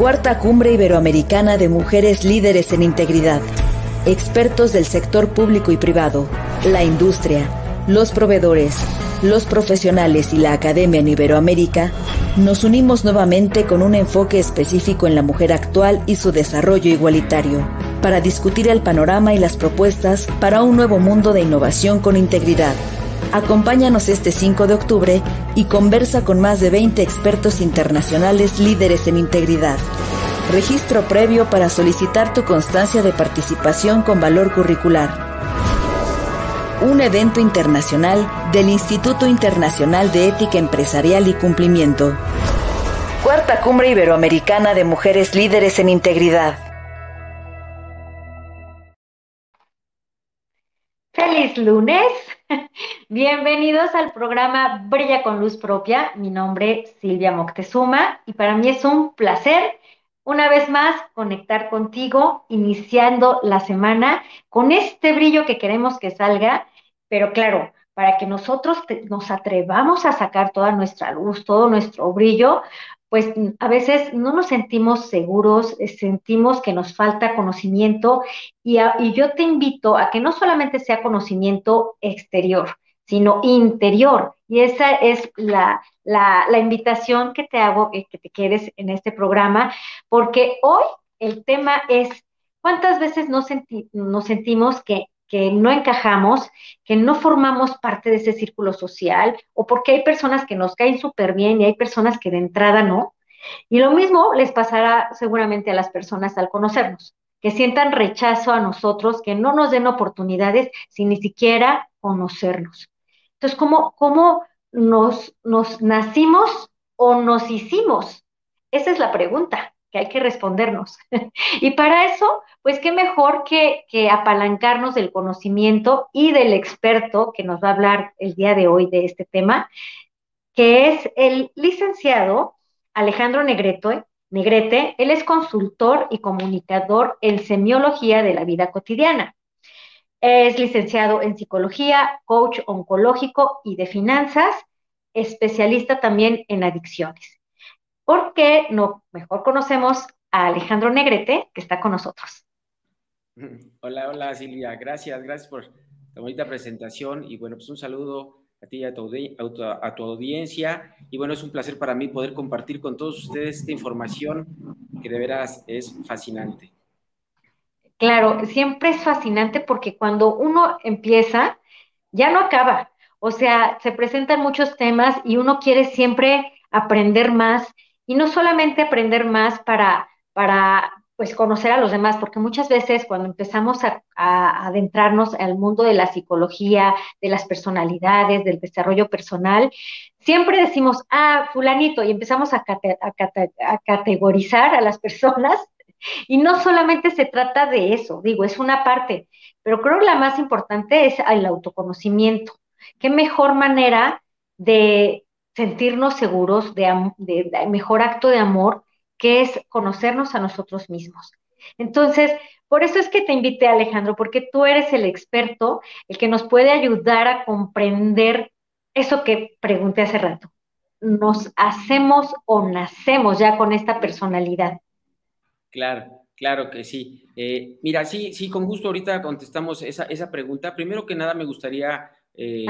Cuarta Cumbre Iberoamericana de Mujeres Líderes en Integridad. Expertos del sector público y privado, la industria, los proveedores, los profesionales y la academia en Iberoamérica, nos unimos nuevamente con un enfoque específico en la mujer actual y su desarrollo igualitario, para discutir el panorama y las propuestas para un nuevo mundo de innovación con integridad. Acompáñanos este 5 de octubre y conversa con más de 20 expertos internacionales líderes en integridad. Registro previo para solicitar tu constancia de participación con valor curricular un evento internacional del Instituto Internacional de Ética Empresarial y Cumplimiento. Cuarta Cumbre Iberoamericana de Mujeres Líderes en Integridad. Feliz lunes. Bienvenidos al programa Brilla con Luz Propia. Mi nombre es Silvia Moctezuma y para mí es un placer una vez más conectar contigo, iniciando la semana con este brillo que queremos que salga, pero claro, para que nosotros nos atrevamos a sacar toda nuestra luz, todo nuestro brillo, pues a veces no nos sentimos seguros, eh, sentimos que nos falta conocimiento y, yo te invito a que no solamente sea conocimiento exterior, sino interior. Y esa es la, invitación que te hago, que te quedes en este programa, porque hoy el tema es cuántas veces nos sentimos que, que no encajamos, que no formamos parte de ese círculo social, o porque hay personas que nos caen súper bien y hay personas que de entrada no. Y lo mismo les pasará seguramente a las personas al conocernos, que sientan rechazo a nosotros, que no nos den oportunidades sin ni siquiera conocernos. Entonces, ¿cómo, cómo nos, nos nacimos o nos hicimos? Esa es la pregunta que hay que respondernos. y para eso, pues qué mejor que, apalancarnos del conocimiento y del experto que nos va a hablar el día de hoy de este tema, que es el licenciado Alejandro Negrete. Negrete, él es consultor y comunicador en semiología de la vida cotidiana. Es licenciado en psicología, coach oncológico y de finanzas, especialista también en adicciones. ¿Por qué no mejor conocemos a Alejandro Negrete, que está con nosotros? Hola, hola Silvia, gracias, gracias por la bonita presentación y bueno, pues un saludo a ti y a tu, a tu audiencia y bueno, es un placer para mí poder compartir con todos ustedes esta información que de veras es fascinante. Claro, siempre es fascinante porque cuando uno empieza, ya no acaba. O sea, se presentan muchos temas y uno quiere siempre aprender más y no solamente aprender más para, para pues conocer a los demás, porque muchas veces cuando empezamos a, adentrarnos al mundo de la psicología, de las personalidades, del desarrollo personal, siempre decimos, ah, fulanito, y empezamos a, a categorizar a las personas y no solamente se trata de eso, digo, es una parte, pero creo que la más importante es el autoconocimiento. ¿Qué mejor manera de sentirnos seguros, de, de, mejor acto de amor, que es conocernos a nosotros mismos? Entonces, por eso es que te invité, Alejandro, porque tú eres el experto, el que nos puede ayudar a comprender eso que pregunté hace rato. ¿Nos hacemos o nacemos ya con esta personalidad? Claro, claro que sí. Eh, mira, sí, sí, con gusto ahorita contestamos esa, esa pregunta. Primero que nada me gustaría eh,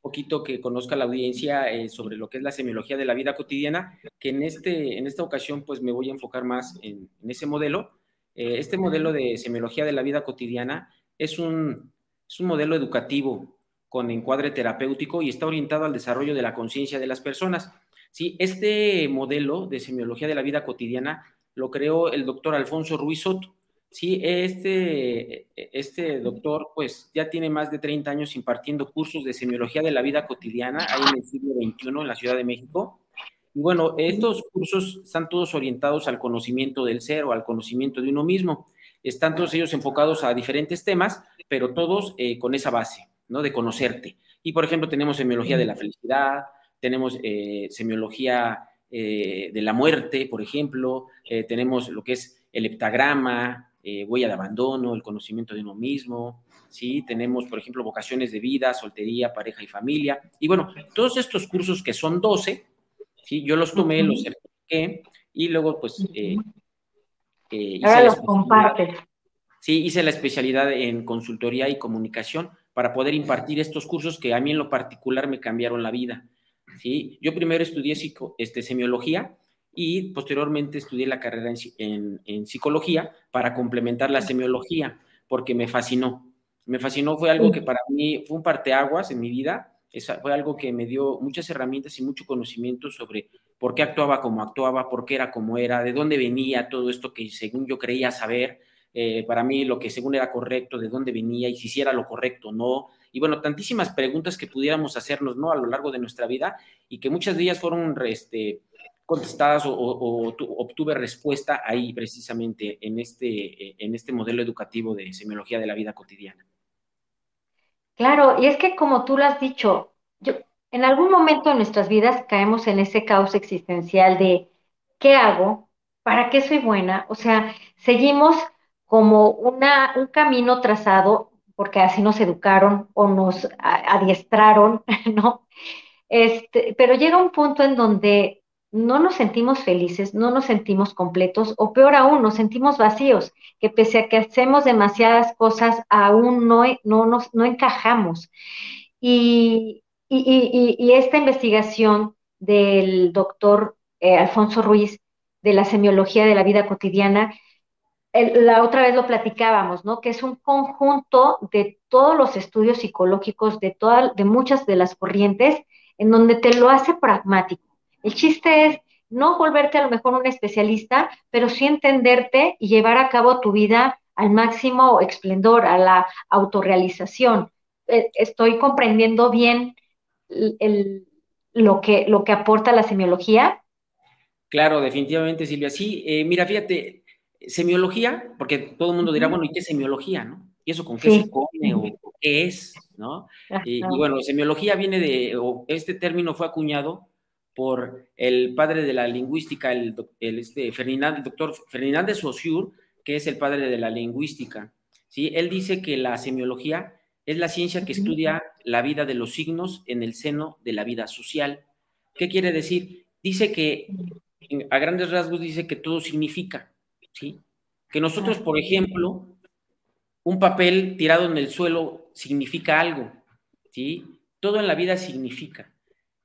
poquito que conozca la audiencia eh, sobre lo que es la semiología de la vida cotidiana, que en, este, en esta ocasión pues me voy a enfocar más en, ese modelo. este modelo de semiología de la vida cotidiana es un, es un modelo educativo con encuadre terapéutico y está orientado al desarrollo de la conciencia de las personas. Sí, este modelo de semiología de la vida cotidiana lo creó el doctor Alfonso Ruiz Soto. Sí, este, este doctor pues ya tiene más de 30 años impartiendo cursos de semiología de la vida cotidiana ahí en el siglo XXI en la Ciudad de México. Y bueno, estos cursos están todos orientados al conocimiento del ser o al conocimiento de uno mismo. Están todos ellos enfocados a diferentes temas, pero todos eh, con esa base, ¿no? De conocerte. Y por ejemplo, tenemos semiología de la felicidad, tenemos eh, semiología eh, de la muerte, por ejemplo, eh, tenemos lo que es el heptagrama, eh, huella de abandono, el conocimiento de uno mismo, ¿sí? Tenemos, por ejemplo, vocaciones de vida, soltería, pareja y familia. Y bueno, todos estos cursos que son 12, ¿sí? Yo los tomé, los certifiqué, y luego pues... Eh, eh, Ahora los compartes. Sí, hice la especialidad en consultoría y comunicación para poder impartir estos cursos que a mí en lo particular me cambiaron la vida. ¿sí? Yo primero estudié este, semiología y posteriormente estudié la carrera en, psicología para complementar la semiología, porque me fascinó. Me fascinó, fue algo que para mí fue un parteaguas en mi vida, fue algo que me dio muchas herramientas y mucho conocimiento sobre por qué actuaba como actuaba, por qué era como era, de dónde venía todo esto que según yo creía saber, eh, para mí lo que según era correcto, de dónde venía y si hiciera lo correcto o no. Y bueno, tantísimas preguntas que pudiéramos hacernos ¿no? a lo largo de nuestra vida y que muchas de ellas fueron este, contestadas o, obtuve respuesta ahí precisamente en este, en este modelo educativo de semiología de la vida cotidiana. Claro, y es que como tú lo has dicho, yo, en algún momento de nuestras vidas caemos en ese caos existencial de ¿qué hago? ¿Para qué soy buena? O sea, seguimos como una, un camino trazado, porque así nos educaron o nos adiestraron, ¿no? Este, pero llega un punto en donde no nos sentimos felices, no nos sentimos completos, o peor aún, nos sentimos vacíos, que pese a que hacemos demasiadas cosas, aún no, no, nos, no encajamos. Y, y, esta investigación del doctor eh, Alfonso Ruiz de la semiología de la vida cotidiana la otra vez lo platicábamos, ¿no? Que es un conjunto de todos los estudios psicológicos de, todas, de muchas de las corrientes en donde te lo hace pragmático. El chiste es no volverte a lo mejor un especialista, pero sí entenderte y llevar a cabo tu vida al máximo esplendor, a la autorrealización. Eh, estoy comprendiendo bien lo, que, lo que aporta la semiología. Claro, definitivamente, Silvia. Sí, eh, mira, fíjate, semiología, porque todo el mundo dirá, bueno, ¿y qué es semiología, no? ¿Y eso con qué se come o qué es, no? Y, bueno, semiología viene de, o este término fue acuñado por el padre de la lingüística, el, este, el doctor Fernández Saussure, que es el padre de la lingüística, ¿sí? Él dice que la semiología es la ciencia que estudia la vida de los signos en el seno de la vida social. ¿Qué quiere decir? Dice que, a grandes rasgos, dice que todo significa, ¿sí? Que nosotros, por ejemplo, un papel tirado en el suelo significa algo, ¿sí? Todo en la vida significa.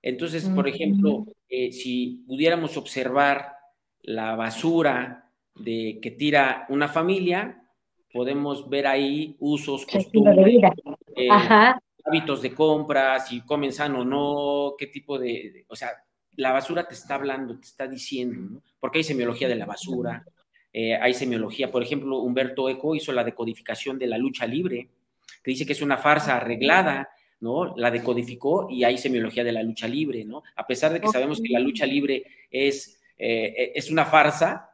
Entonces, por ejemplo, eh, si pudiéramos observar la basura de que tira una familia, podemos ver ahí usos, costumbres, eh, hábitos de compra, si comen sano o no, qué tipo de, o sea, la basura te está hablando, te está diciendo, ¿no? Porque hay semiología de la basura, eh, hay semiología. Por ejemplo, Humberto Eco hizo la decodificación de la lucha libre, que dice que es una farsa arreglada, ¿no? La decodificó y hay semiología de la lucha libre, ¿no? A pesar de que sabemos que la lucha libre es, eh, es una farsa,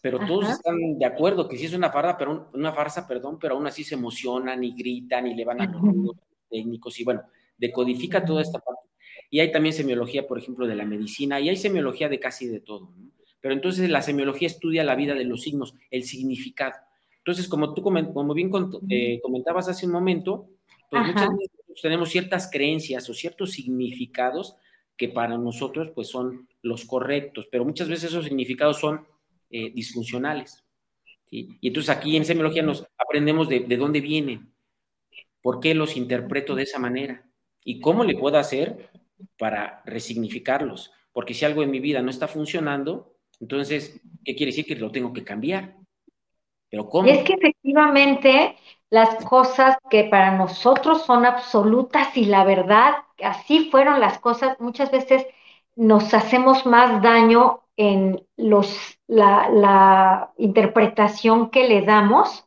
pero todos están de acuerdo que sí es una farsa, pero una farsa, perdón, pero aún así se emocionan y gritan y le van a los técnicos y bueno, decodifica toda esta parte. Y hay también semiología, por ejemplo, de la medicina y hay semiología de casi de todo. ¿no? Pero entonces la semiología estudia la vida de los signos, el significado. Entonces, como tú como bien eh, comentabas hace un momento, pues muchas veces tenemos ciertas creencias o ciertos significados que para nosotros pues son los correctos, pero muchas veces esos significados son eh, disfuncionales. Y entonces aquí en semiología nos aprendemos de, de dónde vienen, por qué los interpreto de esa manera y cómo le puedo hacer para resignificarlos. Porque si algo en mi vida no está funcionando, entonces, ¿qué quiere decir? Que lo tengo que cambiar. Pero ¿cómo? es que efectivamente las cosas que para nosotros son absolutas y la verdad, así fueron las cosas, muchas veces nos hacemos más daño en los, la, interpretación que le damos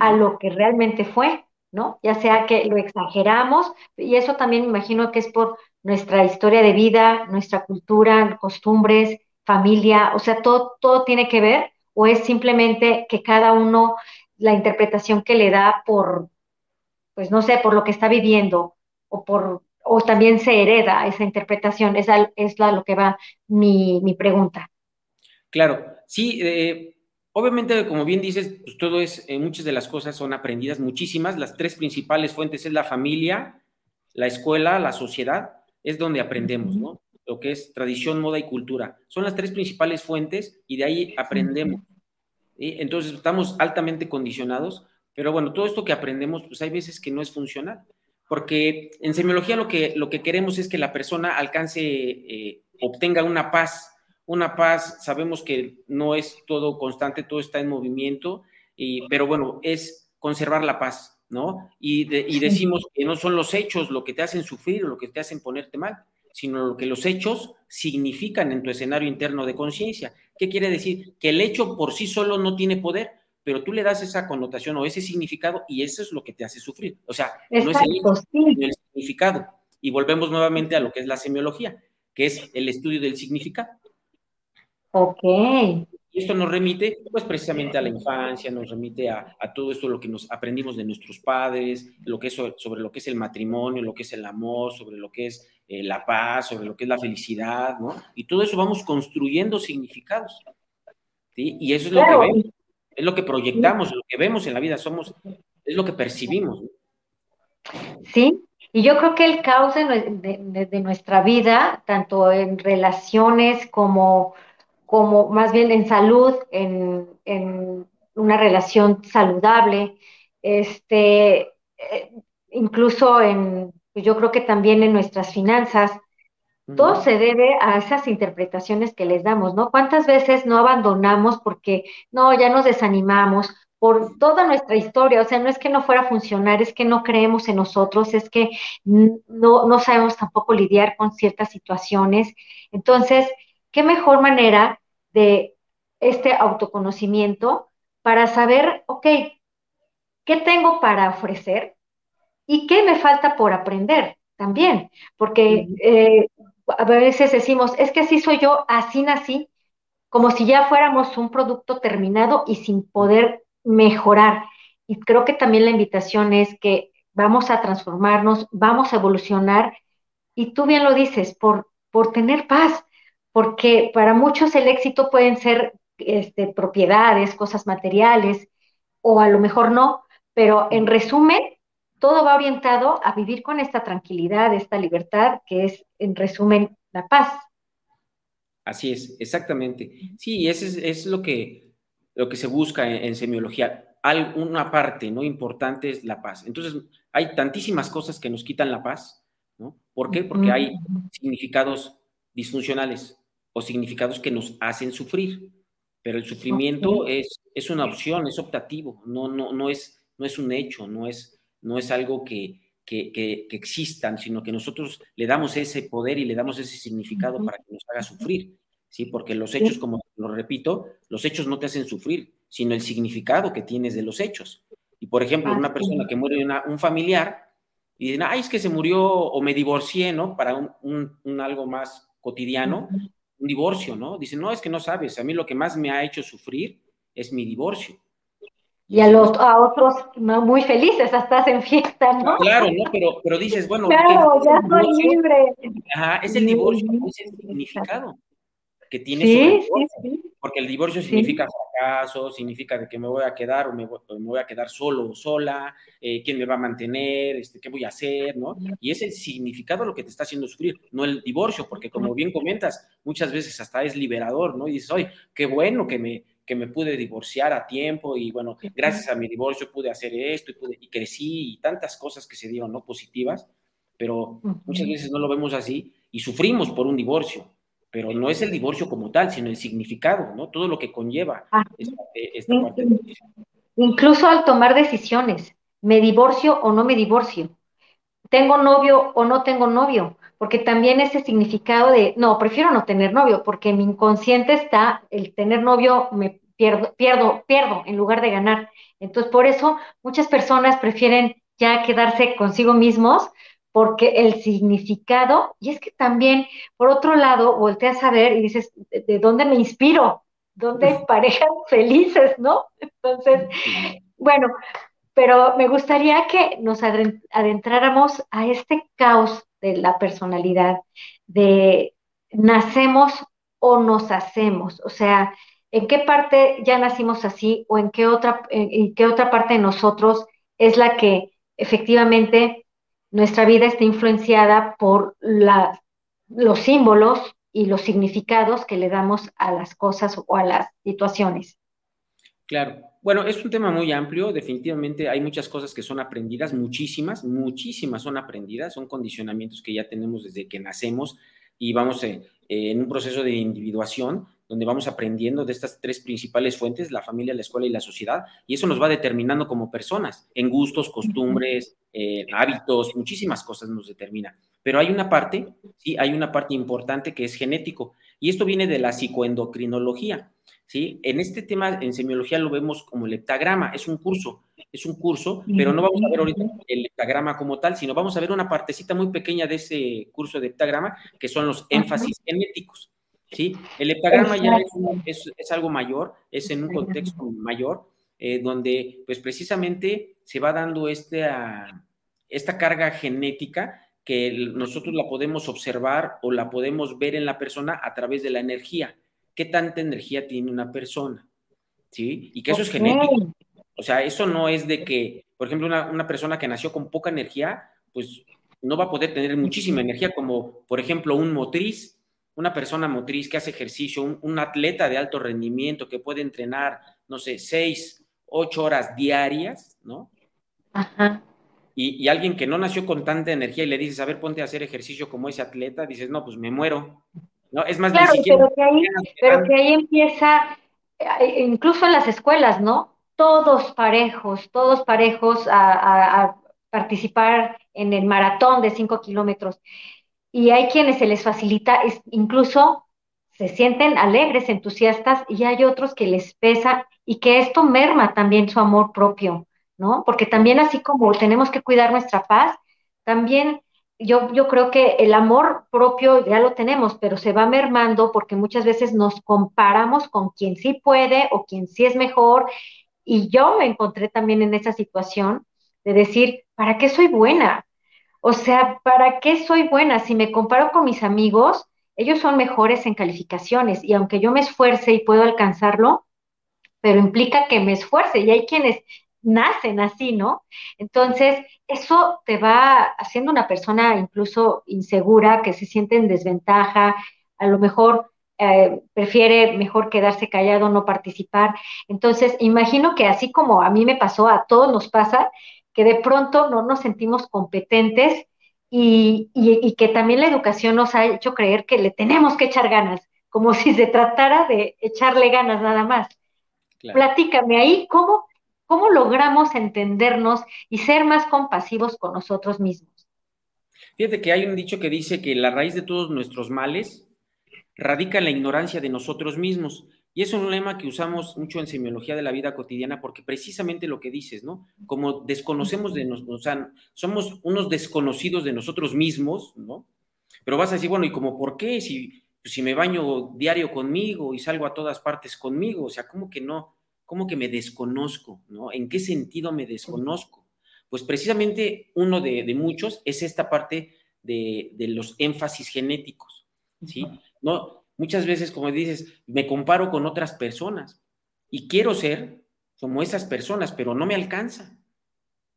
a lo que realmente fue, ¿no? Ya sea que lo exageramos, y eso también me imagino que es por nuestra historia de vida, nuestra cultura, costumbres, familia, o sea, todo, todo tiene que ver, o es simplemente que cada uno, la interpretación que le da por, pues no sé, por lo que está viviendo, o por, o también se hereda esa interpretación, esa es la, lo que va mi, pregunta. Claro, sí, eh, obviamente, como bien dices, pues todo es, eh, muchas de las cosas son aprendidas, muchísimas, las tres principales fuentes es la familia, la escuela, la sociedad, es donde aprendemos, ¿no? lo que es tradición, moda y cultura. Son las tres principales fuentes y de ahí aprendemos. Entonces estamos altamente condicionados, pero bueno, todo esto que aprendemos, pues hay veces que no es funcional, porque en semiología lo que, lo que queremos es que la persona alcance, eh, obtenga una paz. Una paz, sabemos que no es todo constante, todo está en movimiento, y, pero bueno, es conservar la paz, ¿no? Y, y decimos que no son los hechos lo que te hacen sufrir o lo que te hacen ponerte mal, sino lo que los hechos significan en tu escenario interno de conciencia. ¿Qué quiere decir? Que el hecho por sí solo no tiene poder, pero tú le das esa connotación o ese significado y eso es lo que te hace sufrir. O sea, no es el, hecho, sino el significado. Y volvemos nuevamente a lo que es la semiología, que es el estudio del significado. Ok. Y esto nos remite, pues, precisamente a la infancia, nos remite a, todo esto, lo que nos aprendimos de nuestros padres, lo que es sobre, lo que es el matrimonio, lo que es el amor, sobre lo que es eh, la paz, sobre lo que es la felicidad, ¿no? Y todo eso vamos construyendo significados. ¿sí? Y eso es lo que vemos, es lo que proyectamos, lo que vemos en la vida, somos, es lo que percibimos. Sí, y yo creo que el caos de nuestra vida, tanto en relaciones como como más bien en salud, en, una relación saludable, este, eh, incluso en, pues yo creo que también en nuestras finanzas, todo se debe a esas interpretaciones que les damos, ¿no? ¿Cuántas veces no abandonamos porque no, ya nos desanimamos por toda nuestra historia? O sea, no es que no fuera a funcionar, es que no creemos en nosotros, es que no, no sabemos tampoco lidiar con ciertas situaciones. Entonces, ¿qué mejor manera de este autoconocimiento para saber, ok, ¿qué tengo para ofrecer? ¿Y qué me falta por aprender también? Porque eh, a veces decimos, es que así soy yo, así nací, como si ya fuéramos un producto terminado y sin poder mejorar. Y creo que también la invitación es que vamos a transformarnos, vamos a evolucionar, y tú bien lo dices, por, por tener paz, porque para muchos el éxito pueden ser este, propiedades, cosas materiales, o a lo mejor no, pero en resumen, todo va orientado a vivir con esta tranquilidad, esta libertad, que es, en resumen, la paz. Así es, exactamente. Sí, eso es, lo, que, lo que se busca en, semiología. una parte no importante es la paz. Entonces, hay tantísimas cosas que nos quitan la paz, ¿no? ¿Por qué? Porque hay significados disfuncionales o significados que nos hacen sufrir. Pero el sufrimiento es, es una opción, es optativo, no, no, no, es, no es un hecho, no es, no es algo que, que, que, existan, sino que nosotros le damos ese poder y le damos ese significado para que nos haga sufrir. ¿sí? Porque los hechos, como lo repito, los hechos no te hacen sufrir, sino el significado que tienes de los hechos. Y por ejemplo, una persona que muere una, un familiar y dicen, ay, es que se murió o me divorcié, ¿no? Para un, un, algo más cotidiano, un divorcio, ¿no? Dicen, no, es que no sabes, a mí lo que más me ha hecho sufrir es mi divorcio. Y a, los, a otros muy felices, hasta en fiesta, ¿no? Claro, ¿no? Pero, pero dices, bueno, claro, ya soy libre. Ajá, es el divorcio, es el significado que tiene sí, sí, sí. porque el divorcio significa fracaso, significa de que me voy a quedar o me voy, a quedar solo o sola, eh, quién me va a mantener, este, qué voy a hacer, ¿no? Y es el significado lo que te está haciendo sufrir, no el divorcio, porque como bien comentas, muchas veces hasta es liberador, ¿no? Y dices, oye, qué bueno que me, que me pude divorciar a tiempo y bueno, gracias a mi divorcio pude hacer esto y, pude, y crecí y tantas cosas que se dieron, ¿no? Positivas, pero muchas veces no lo vemos así y sufrimos por un divorcio pero no es el divorcio como tal, sino el significado, ¿no? Todo lo que conlleva ah, esta, parte. Incluso al tomar decisiones, ¿me divorcio o no me divorcio? ¿Tengo novio o no tengo novio? Porque también ese significado de, no, prefiero no tener novio, porque mi inconsciente está el tener novio, me pierdo, pierdo, pierdo en lugar de ganar. Entonces, por eso muchas personas prefieren ya quedarse consigo mismos porque el significado, y es que también, por otro lado, volteas a ver y dices, ¿de, dónde me inspiro? ¿Dónde hay parejas felices, no? Entonces, bueno, pero me gustaría que nos adentráramos a este caos de la personalidad, de nacemos o nos hacemos, o sea, en qué parte ya nacimos así o en qué otra, en qué otra parte de nosotros es la que efectivamente nuestra vida está influenciada por los símbolos y los significados que le damos a las cosas o a las situaciones. Claro. Bueno, es un tema muy amplio, definitivamente hay muchas cosas que son aprendidas, muchísimas, muchísimas son aprendidas, son condicionamientos que ya tenemos desde que nacemos y vamos eh, en un proceso de individuación donde vamos aprendiendo de estas tres principales fuentes, la familia, la escuela y la sociedad, y eso nos va determinando como personas, en gustos, costumbres, eh, hábitos, muchísimas cosas nos determina. Pero hay una parte, sí, hay una parte importante que es genético, y esto viene de la psicoendocrinología, ¿sí? En este tema, en semiología lo vemos como el heptagrama, es un curso, es un curso, pero no vamos a ver ahorita el heptagrama como tal, sino vamos a ver una partecita muy pequeña de ese curso de heptagrama, que son los énfasis genéticos. ¿sí? El heptagrama ya es, algo mayor, es en un contexto mayor, eh, donde pues precisamente se va dando esta, esta carga genética que nosotros la podemos observar o la podemos ver en la persona a través de la energía. ¿Qué tanta energía tiene una persona? ¿Sí? Y que eso es genético. O sea, eso no es de que, por ejemplo, una, una persona que nació con poca energía, pues no va a poder tener muchísima energía, como por ejemplo un motriz una persona motriz que hace ejercicio, un, atleta de alto rendimiento que puede entrenar, no sé, seis, ocho horas diarias, ¿no? Ajá. Y, alguien que no nació con tanta energía y le dices, a ver, ponte a hacer ejercicio como ese atleta, dices, no, pues me muero. No, es más, claro, pero, que ahí, pero que ahí empieza, eh, incluso en las escuelas, ¿no? Todos parejos, todos parejos a, a participar en el maratón de cinco kilómetros y hay quienes se les facilita, es, incluso se sienten alegres, entusiastas, y hay otros que les pesa y que esto merma también su amor propio, ¿no? Porque también así como tenemos que cuidar nuestra paz, también yo, yo creo que el amor propio ya lo tenemos, pero se va mermando porque muchas veces nos comparamos con quien sí puede o quien sí es mejor. Y yo me encontré también en esa situación de decir, ¿para qué soy buena? O sea, ¿para qué soy buena? Si me comparo con mis amigos, ellos son mejores en calificaciones y aunque yo me esfuerce y puedo alcanzarlo, pero implica que me esfuerce y hay quienes nacen así, ¿no? Entonces, eso te va haciendo una persona incluso insegura, que se siente en desventaja, a lo mejor eh, prefiere mejor quedarse callado, no participar. Entonces, imagino que así como a mí me pasó, a todos nos pasa, que de pronto no nos sentimos competentes y, que también la educación nos ha hecho creer que le tenemos que echar ganas, como si se tratara de echarle ganas nada más. Platícame ahí, ¿cómo, ¿cómo logramos entendernos y ser más compasivos con nosotros mismos? Fíjate que hay un dicho que dice que la raíz de todos nuestros males radica en la ignorancia de nosotros mismos. Y es un lema que usamos mucho en semiología de la vida cotidiana porque precisamente lo que dices, ¿no? Como desconocemos de nosotros, o sea, somos unos desconocidos de nosotros mismos, ¿no? Pero vas a decir, bueno, ¿y como por qué? Si, pues, si me baño diario conmigo y salgo a todas partes conmigo, o sea, ¿cómo que no? ¿Cómo que me desconozco, ¿no? ¿En qué sentido me desconozco? Pues precisamente uno de, muchos es esta parte de, de los énfasis genéticos, ¿sí? No, Muchas veces, como dices, me comparo con otras personas y quiero ser como esas personas, pero no me alcanza.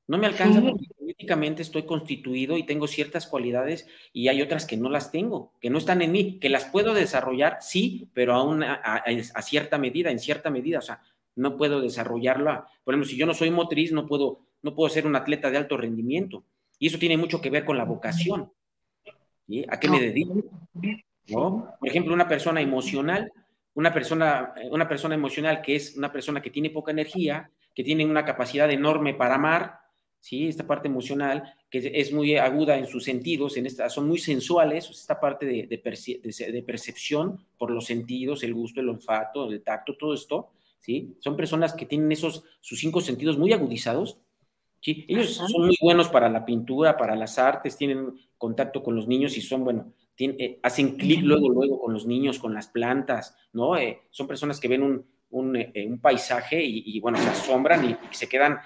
No me alcanza porque políticamente estoy constituido y tengo ciertas cualidades y hay otras que no las tengo, que no están en mí, que las puedo desarrollar, sí, pero a, una, a, cierta medida, en cierta medida, o sea, no puedo desarrollarla. Por ejemplo, si yo no soy motriz, no puedo, no puedo ser un atleta de alto rendimiento. Y eso tiene mucho que ver con la vocación. ¿A qué me dedico? Por ejemplo, una persona emocional, una persona, una persona emocional que es una persona que tiene poca energía, que tiene una capacidad enorme para amar, ¿sí? Esta parte emocional, que es muy aguda en sus sentidos, en esta, son muy sensuales, esta parte de, de, percepción por los sentidos, el gusto, el olfato, el tacto, todo esto, ¿sí? Son personas que tienen esos, sus cinco sentidos muy agudizados, ¿sí? Ellos son muy buenos para la pintura, para las artes, tienen contacto con los niños y son, bueno, eh, hacen clic luego, luego con los niños, con las plantas, ¿no? Eh, son personas que ven un, un, eh, paisaje y, bueno, se asombran y, se quedan,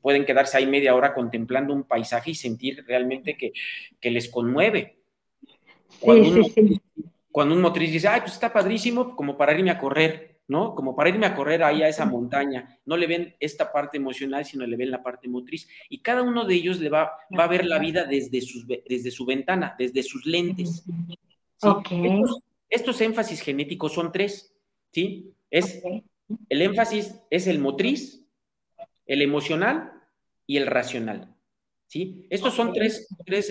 pueden quedarse ahí media hora contemplando un paisaje y sentir realmente que, que les conmueve. Cuando, cuando un motriz dice, ay, pues está padrísimo, como para irme a correr, ¿no? Como para irme a correr ahí a esa montaña, no le ven esta parte emocional, sino le ven la parte motriz. Y cada uno de ellos le va, va a ver la vida desde, sus, desde su ventana, desde sus lentes. Estos, énfasis genéticos son tres, ¿sí? Es, El énfasis es el motriz, el emocional y el racional. ¿sí? Estos son tres,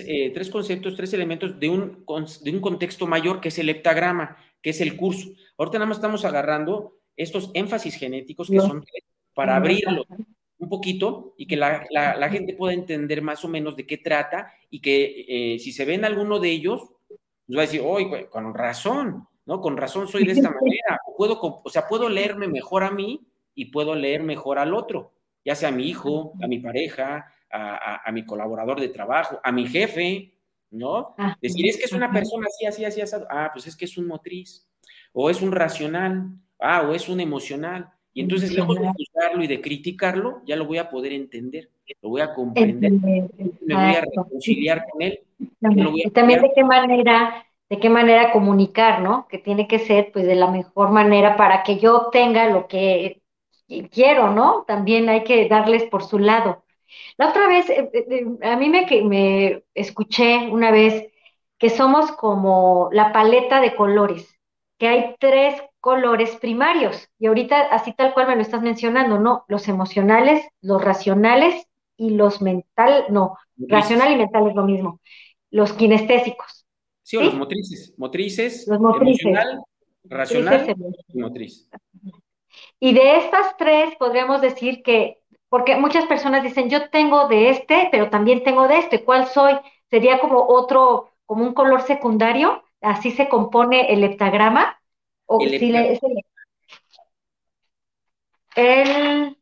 eh, tres, conceptos, tres elementos de un, de un contexto mayor que es el heptagrama, que es el curso. Ahorita nada más estamos agarrando estos énfasis genéticos que son para abrirlo un poquito y que la, gente pueda entender más o menos de qué trata y que eh, si se ven alguno de ellos, nos va a decir, oye, con razón, ¿no? Con razón soy de esta manera. O, puedo, o sea, puedo leerme mejor a mí y puedo leer mejor al otro, ya sea a mi hijo, a mi pareja, a, mi colaborador de trabajo, a mi jefe, ¿no? Ah, Decir, es que es una persona así, así, así, así, ah, pues es que es un motriz, o es un racional, ah, o es un emocional. Y entonces, lejos de juzgarlo y de criticarlo, ya lo voy a poder entender, lo voy a comprender, me voy a reconciliar con él. Y también de qué manera, de qué manera comunicar, ¿no? Que tiene que ser, pues, de la mejor manera para que yo obtenga lo que quiero, ¿no? También hay que darles por su lado. La otra vez, eh, eh, eh, a mí me, me escuché una vez que somos como la paleta de colores, que hay tres colores primarios. Y ahorita, así tal cual me lo estás mencionando, ¿no? Los emocionales, los racionales y los mental, no, racional y mental es lo mismo. Los kinestésicos. Sí, o los motrices. Motrices, los motrices. emocional, racional y motriz. Y de estas tres podríamos decir que, porque muchas personas dicen, yo tengo de este, pero también tengo de este, ¿cuál soy? Sería como otro, como un color secundario, así se compone el heptagrama el,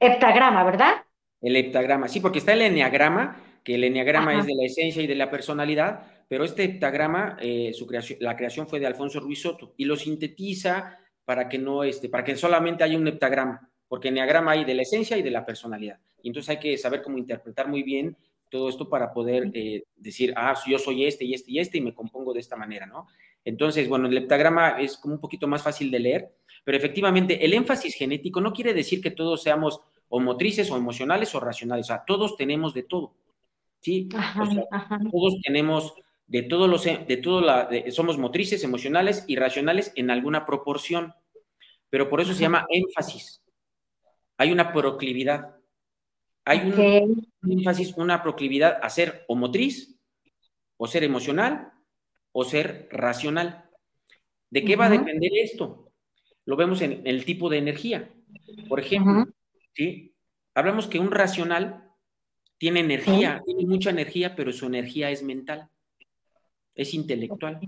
heptagrama, ¿verdad? El heptagrama, sí, porque está el enneagrama, que el enneagrama es de la esencia y de la personalidad, pero este heptagrama, eh, su creación, la creación fue de Alfonso Ruiz Soto y lo sintetiza para que no, este, para que solamente haya un heptagrama, porque enneagrama hay de la esencia y de la personalidad. Y entonces hay que saber cómo interpretar muy bien todo esto para poder eh, decir, ah, yo soy este y este y este y me compongo de esta manera, ¿no? Entonces, bueno, el heptagrama es como un poquito más fácil de leer, pero efectivamente el énfasis genético no quiere decir que todos seamos o motrices o emocionales o racionales, o sea, todos tenemos de todo, ¿sí? Todos tenemos de todos los, de todo la, somos motrices, emocionales y racionales en alguna proporción, pero por eso se llama énfasis. Hay una proclividad. Hay un, énfasis, una proclividad a ser o motriz, o ser emocional, o ser racional. ¿De qué va a depender esto? Lo vemos en, el tipo de energía. Por ejemplo, ¿sí? hablamos que un racional tiene energía, tiene mucha energía, pero su energía es mental, es intelectual.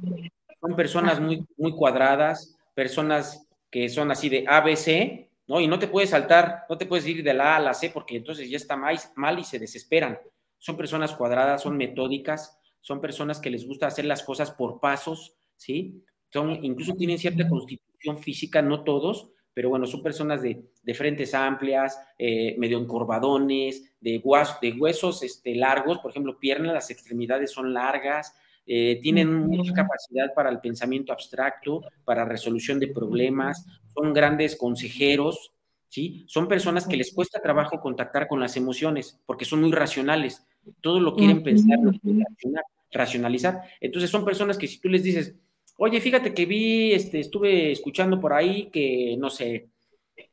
Son personas muy, muy cuadradas, personas que son así de ABC, ¿no? Y no te puedes saltar, no te puedes ir de la A a la C porque entonces ya está mal y se desesperan. Son personas cuadradas, son metódicas, son personas que les gusta hacer las cosas por pasos, ¿sí? Son, incluso tienen cierta constitución física, no todos, pero bueno, son personas de, frentes amplias, eh, medio encorvadones, de, de huesos este, largos, por ejemplo, piernas, las extremidades son largas, eh, tienen mucha capacidad para el pensamiento abstracto, para resolución de problemas, son grandes consejeros, ¿sí? Son personas que les cuesta trabajo contactar con las emociones porque son muy racionales, todo lo quieren pensar, lo quieren racionalizar. Entonces son personas que si tú les dices, oye, fíjate que vi, este, estuve escuchando por ahí que, no sé,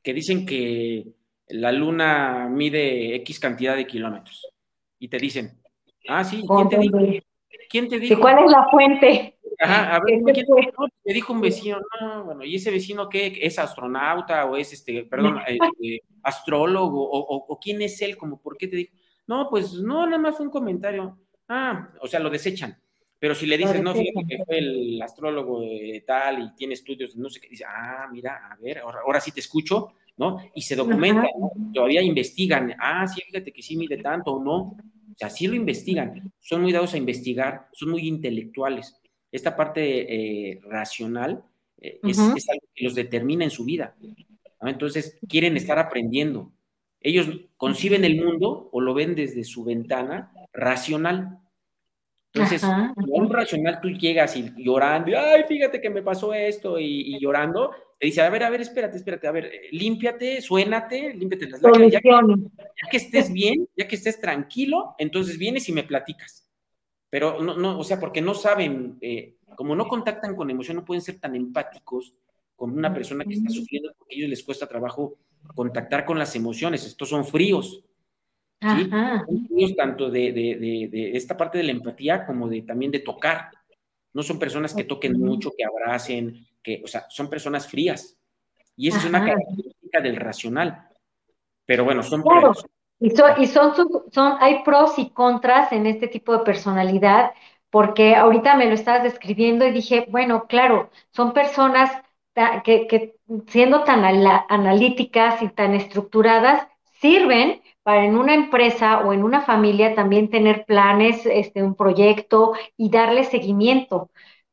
que dicen que la luna mide X cantidad de kilómetros. Y te dicen, ah, sí, ¿quién te dijo? ¿Quién te dijo? ¿Cuál es la fuente? Ajá, a ver, ¿quién te dijo? Me dijo un vecino, no, bueno, ¿y ese vecino qué? ¿Es astronauta o es, este, perdón, este, astrólogo? O, o, quién es él? Como, ¿por qué te dijo? No, pues no, nada más fue un comentario. Ah, o sea, lo desechan. Pero si le dices, no, fíjate que fue el astrólogo de tal y tiene estudios, no sé qué, dice, ah, mira, a ver, ahora, sí te escucho, ¿no? Y se documenta, todavía investigan, ah, sí, fíjate que sí mide tanto o no. O sea, sí lo investigan, son muy dados a investigar, son muy intelectuales. Esta parte eh, racional eh, es, algo que los determina en su vida. Entonces, quieren estar aprendiendo. Ellos conciben el mundo o lo ven desde su ventana racional. Entonces, un racional tú llegas y llorando, ay, fíjate que me pasó esto, y, llorando, te dice, a ver, a ver, espérate, espérate, a ver, eh, límpiate, suénate, límpiate las lágrimas, ya que, estés bien, ya que estés tranquilo, entonces vienes y me platicas. Pero no, no, o sea, porque no saben, eh, como no contactan con emoción, no pueden ser tan empáticos con una persona que está sufriendo, porque a ellos les cuesta trabajo contactar con las emociones, estos son fríos. ¿sí? Son fríos tanto de, de, de, esta parte de la empatía como de también de tocar. No son personas que toquen mucho, que abracen, que, o sea, son personas frías. Y esa es una característica del racional. Pero bueno, son Y, y son, son, hay pros y contras en este tipo de personalidad, porque ahorita me lo estabas describiendo y dije, bueno, claro, son personas que, que siendo tan analíticas y tan estructuradas, sirven para en una empresa o en una familia también tener planes, este, un proyecto y darle seguimiento.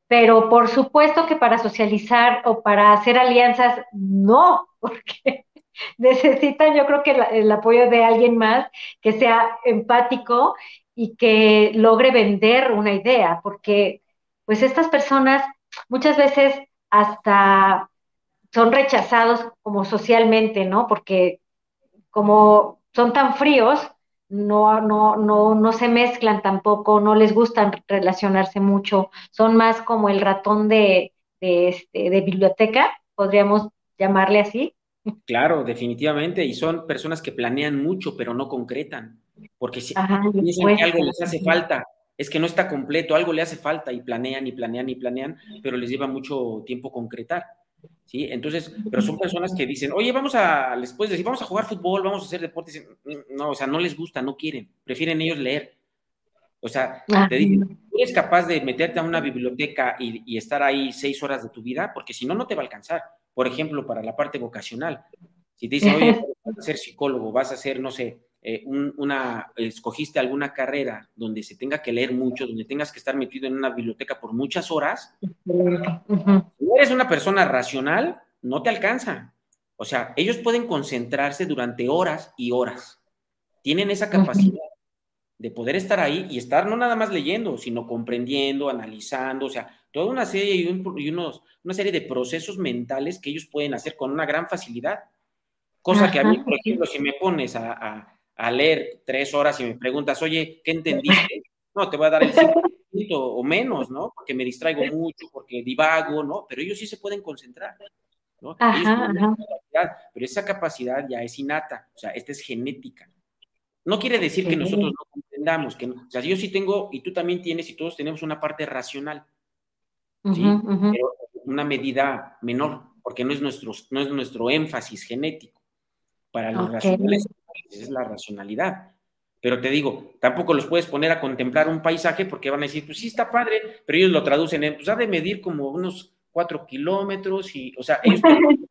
Pero por supuesto que para socializar o para hacer alianzas, no, porque necesitan yo creo que el apoyo de alguien más que sea empático y que logre vender una idea, porque pues estas personas muchas veces hasta son rechazados como socialmente, ¿no? Porque como son tan fríos, no, no, no, no se mezclan tampoco, no les gustan relacionarse mucho, son más como el ratón de, de, este, de biblioteca, podríamos llamarle así. Claro, definitivamente, y son personas que planean mucho, pero no concretan, porque si piensan que algo les hace falta, es que no está completo, algo le hace falta y planean y planean y planean, pero les lleva mucho tiempo concretar. ¿Sí? Entonces, pero son personas que dicen, oye, vamos a, les puedes decir, vamos a jugar fútbol, vamos a hacer deportes. No, o sea, no les gusta, no quieren, prefieren ellos leer. O sea, te dicen, ¿tú eres capaz de meterte a una biblioteca y, y, estar ahí seis horas de tu vida? Porque si no, no te va a alcanzar. Por ejemplo, para la parte vocacional. Si te dicen, oye, vas a ser psicólogo, vas a ser, no sé, eh, una, escogiste alguna carrera donde se tenga que leer mucho, donde tengas que estar metido en una biblioteca por muchas horas, si eres una persona racional, no te alcanza. O sea, ellos pueden concentrarse durante horas y horas. Tienen esa capacidad de poder estar ahí y estar no nada más leyendo, sino comprendiendo, analizando, o sea, toda una serie y, unos, una serie de procesos mentales que ellos pueden hacer con una gran facilidad. Cosa que a mí, por ejemplo, si me pones a a leer tres horas y me preguntas, oye, ¿qué entendiste? No, te voy a dar el cinco o menos, ¿no? Porque me distraigo mucho, porque divago, ¿no? Pero ellos sí se pueden concentrar, ¿no? pero esa capacidad ya es innata, o sea, esta es genética. No quiere decir que nosotros no comprendamos, que, o sea, yo sí tengo, y tú también tienes, y todos tenemos una parte racional, ¿sí? Pero una medida menor, porque no es nuestro, no es nuestro énfasis genético. Para los racionales es la racionalidad. Pero te digo, tampoco los puedes poner a contemplar un paisaje porque van a decir, pues sí está padre, pero ellos lo traducen en, pues ha de medir como unos cuatro kilómetros y, o sea, ellos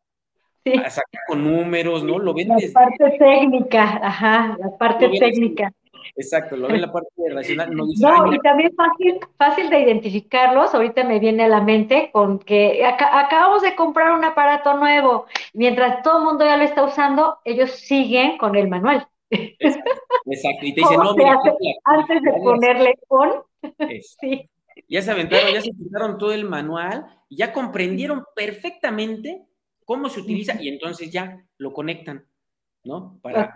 sí. a sacar con números, ¿no? Lo ven La parte técnica, ajá, la parte técnica. Exacto, lo ven la parte racional. No, y también fácil, fácil de identificarlos. Ahorita me viene a la mente con que acabamos de comprar un aparato nuevo. Mientras todo el mundo ya lo está usando, ellos siguen con el manual. Exacto, y te dicen, no, mira, antes de ponerle on. sí. Ya se aventaron, ya se quitaron todo el manual, y ya comprendieron perfectamente cómo se utiliza y entonces ya lo conectan, ¿no? Para,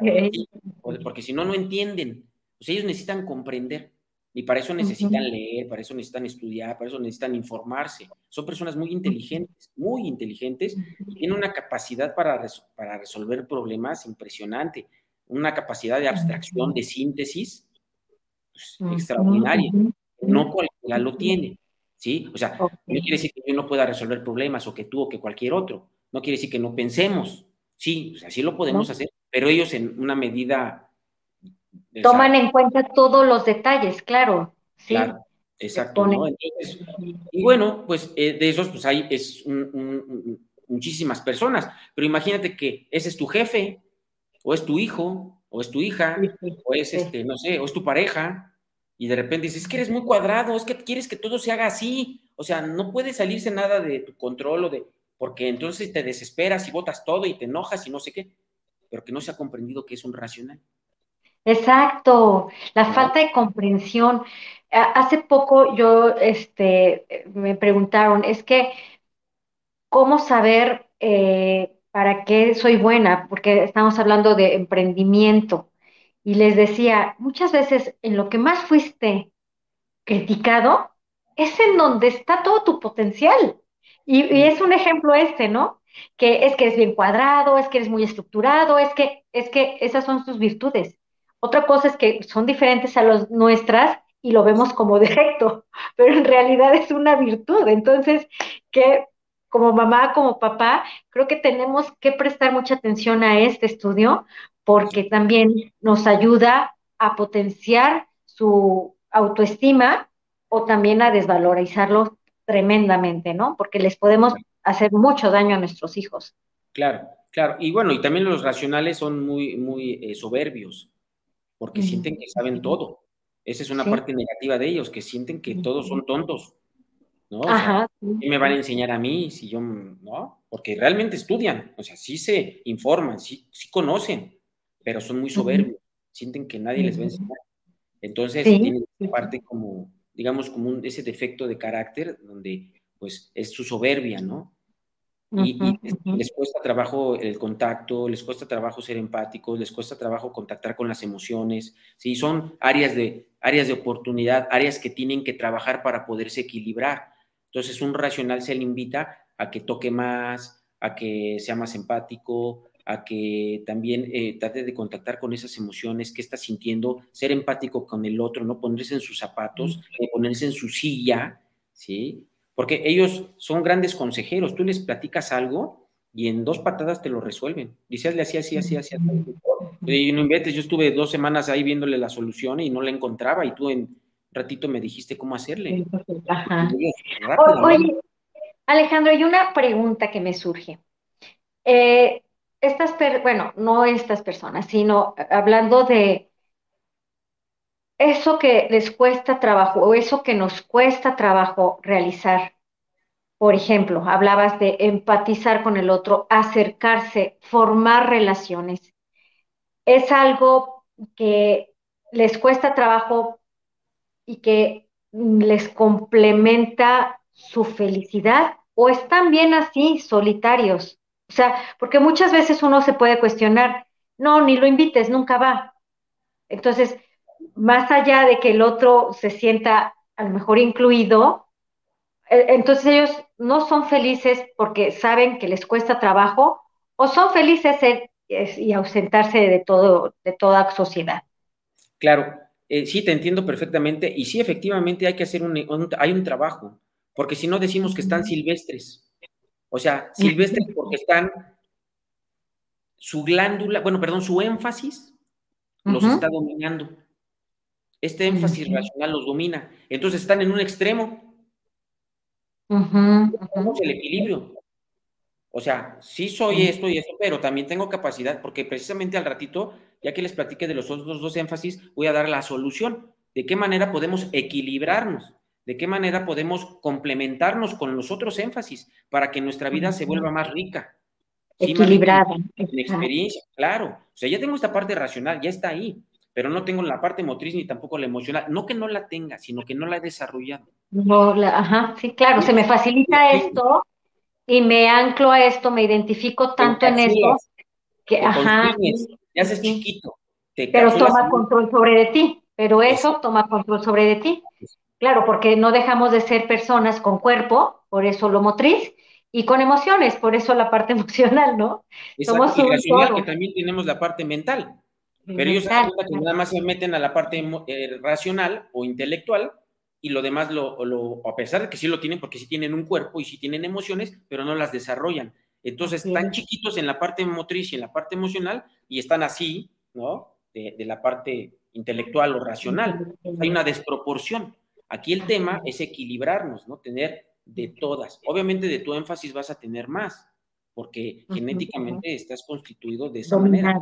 porque si no, no entienden. Pues ellos necesitan comprender y para eso necesitan leer, para eso necesitan estudiar, para eso necesitan informarse. Son personas muy inteligentes, muy inteligentes y tienen una capacidad para, para resolver problemas impresionante, una capacidad de abstracción, de síntesis pues, extraordinaria. No cualquiera lo tiene, ¿sí? O sea, no quiere decir que yo no pueda resolver problemas o que tú o que cualquier otro. No quiere decir que no pensemos. Sí, o sea, sí lo podemos hacer, pero ellos en una medida Toman en cuenta todos los detalles, claro. Claro, exacto. y bueno, pues eh, de esos, pues hay es muchísimas personas, pero imagínate que ese es tu jefe, o es tu hijo, o es tu hija, o es este, no sé, o es tu pareja, y de repente dices, es que eres muy cuadrado, es que quieres que todo se haga así, o sea, no puede salirse nada de tu control o de, porque entonces te desesperas y botas todo y te enojas y no sé qué, pero que no se ha comprendido que es un racional. Exacto, la falta de comprensión. Hace poco yo, este, me preguntaron, es que, ¿cómo saber eh, para qué soy buena? Porque estamos hablando de emprendimiento. Y les decía, muchas veces en lo que más fuiste criticado, es en donde está todo tu potencial. Y, es un ejemplo este, ¿no? Que es que eres bien cuadrado, es que eres muy estructurado, es que, es que esas son tus virtudes. Otra cosa es que son diferentes a las nuestras y lo vemos como defecto, pero en realidad es una virtud. Entonces, que como mamá, como papá, creo que tenemos que prestar mucha atención a este estudio porque también nos ayuda a potenciar su autoestima o también a desvalorizarlo tremendamente, ¿no? Porque les podemos hacer mucho daño a nuestros hijos. Claro, claro. Y bueno, y también los racionales son muy, muy eh, soberbios, porque sienten que saben todo. Esa es una parte negativa de ellos, que sienten que todos son tontos. ¿no? Ajá. ¿Qué me van a enseñar a mí si yo, no? Porque realmente estudian, o sea, sí se informan, sí, sí conocen, pero son muy soberbios, sienten que nadie les va a enseñar. Entonces, tienen parte como, digamos, como ese defecto de carácter donde, pues, es su soberbia, ¿no? Y, les cuesta trabajo el contacto, les cuesta trabajo ser empáticos, les cuesta trabajo contactar con las emociones, ¿sí? Son áreas de, áreas de oportunidad, áreas que tienen que trabajar para poderse equilibrar. Entonces, un racional se le invita a que toque más, a que sea más empático, a que también eh, trate de contactar con esas emociones, que está sintiendo, ser empático con el otro, no ponerse en sus zapatos, eh, ponerse en su silla, ¿sí? Porque ellos son grandes consejeros, tú les platicas algo y en dos patadas te lo resuelven. Dices, le así, así, así, así. Y no inventes, yo estuve dos semanas ahí viéndole la solución y no la encontraba y tú en ratito me dijiste cómo hacerle. Ajá. Oye, Alejandro, hay una pregunta que me surge. Eh, estas, bueno, no estas personas, sino hablando de eso que les cuesta trabajo o eso que nos cuesta trabajo realizar. Por ejemplo, hablabas de empatizar con el otro, acercarse, formar relaciones. Es algo que les cuesta trabajo y que les complementa su felicidad o están bien así, solitarios. O sea, porque muchas veces uno se puede cuestionar, no, ni lo invites, nunca va. Entonces, más allá de que el otro se sienta a lo mejor incluido, e, entonces ellos no son felices porque saben que les cuesta trabajo o son felices y ausentarse de todo, de toda sociedad. Claro, eh, sí, te entiendo perfectamente y sí, efectivamente hay que hacer un, hay un trabajo, porque si no decimos que están silvestres, o sea, silvestres porque están, su glándula, bueno, perdón, su énfasis los está dominando. Este énfasis racional los domina. Entonces están en un extremo. Uh el equilibrio. O sea, sí soy esto y esto, pero también tengo capacidad, porque precisamente al ratito, ya que les platiqué de los otros dos énfasis, voy a dar la solución. ¿De qué manera podemos equilibrarnos? ¿De qué manera podemos complementarnos con los otros énfasis para que nuestra vida se vuelva más rica? Equilibrada. En experiencia, claro. O sea, ya tengo esta parte racional, ya está ahí, pero no tengo la parte motriz ni tampoco la emocional. No que no la tenga, sino que no la he desarrollado. No, ajá, sí, claro, se me facilita esto y me anclo a esto, me identifico tanto en esto que, ajá. Te haces chiquito. pero toma control sobre de ti, pero eso toma control sobre de ti. Claro, porque no dejamos de ser personas con cuerpo, por eso lo motriz, y con emociones, por eso la parte emocional, ¿no? Somos y que también tenemos la parte mental. Pero ellos que nada más se meten a la parte eh, racional o intelectual y lo demás, lo, a pesar de que sí lo tienen, porque sí tienen un cuerpo y sí tienen emociones, pero no las desarrollan. Entonces, están chiquitos en la parte motriz y en la parte emocional y están así, ¿no? De, la parte intelectual o racional. Hay una desproporción. Aquí el tema es equilibrarnos, ¿no? Tener de todas. Obviamente de tu énfasis vas a tener más, porque genéticamente estás constituido de esa manera.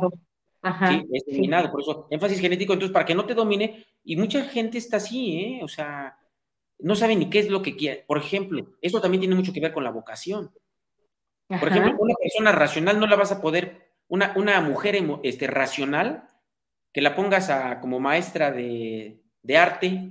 Ajá, sí, es dominado, por eso énfasis genético, entonces para que no te domine, y mucha gente está así, ¿eh? O sea, no sabe ni qué es lo que quiere. Por ejemplo, eso también tiene mucho que ver con la vocación. Por ejemplo, una persona racional no la vas a poder, una, una mujer este, racional, que la pongas a, como maestra de, de arte,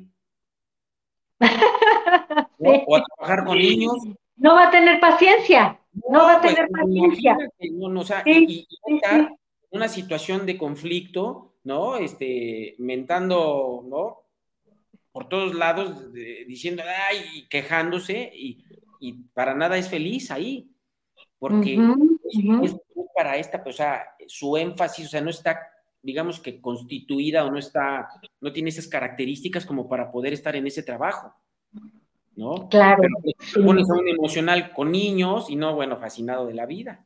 o, a trabajar con niños. No va a tener paciencia, no, va a pues, tener paciencia. No, o sea, y, estar una situación de conflicto, ¿no? Este, mentando, ¿no? por todos lados diciendo, ay, quejándose y, para nada es feliz ahí, porque es para esta, pues, o sea, su énfasis, o sea, no está, digamos que constituida o no está, no tiene esas características como para poder estar en ese trabajo, ¿no? Claro. Pero pones a un emocional con niños y no, bueno, fascinado de la vida.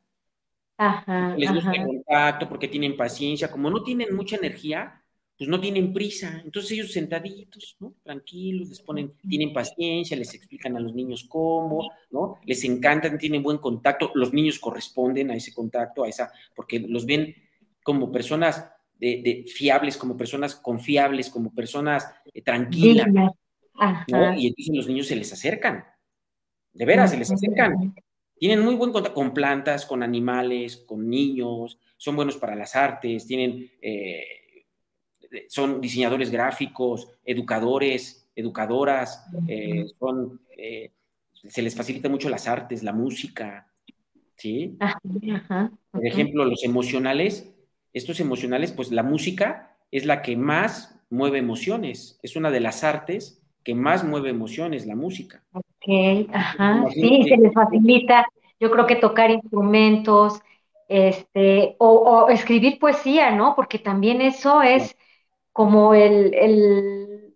Ajá, les gusta el contacto, porque tienen paciencia, como no tienen mucha energía, pues no tienen prisa, entonces ellos sentaditos, ¿no? Tranquilos, les ponen, tienen paciencia, les explican a los niños cómo, ¿no? Les encantan, tienen buen contacto, los niños corresponden a ese contacto, a esa, porque los ven como personas de, fiables, como personas confiables, como personas eh, tranquilas, ¿no? Y entonces los niños se les acercan, de veras, se les acercan. Tienen muy buen contacto con plantas, con animales, con niños, son buenos para las artes, tienen... Eh, son diseñadores gráficos, educadores, educadoras, eh, son, eh, se les facilita mucho las artes, la música, ¿sí? Por ejemplo, los emocionales, estos emocionales, pues la música es la que más mueve emociones, es una de las artes que más mueve emociones, la música. Ok, ajá, sí, se les facilita, yo creo que tocar instrumentos, este, o, escribir poesía, ¿no? Porque también eso es como el,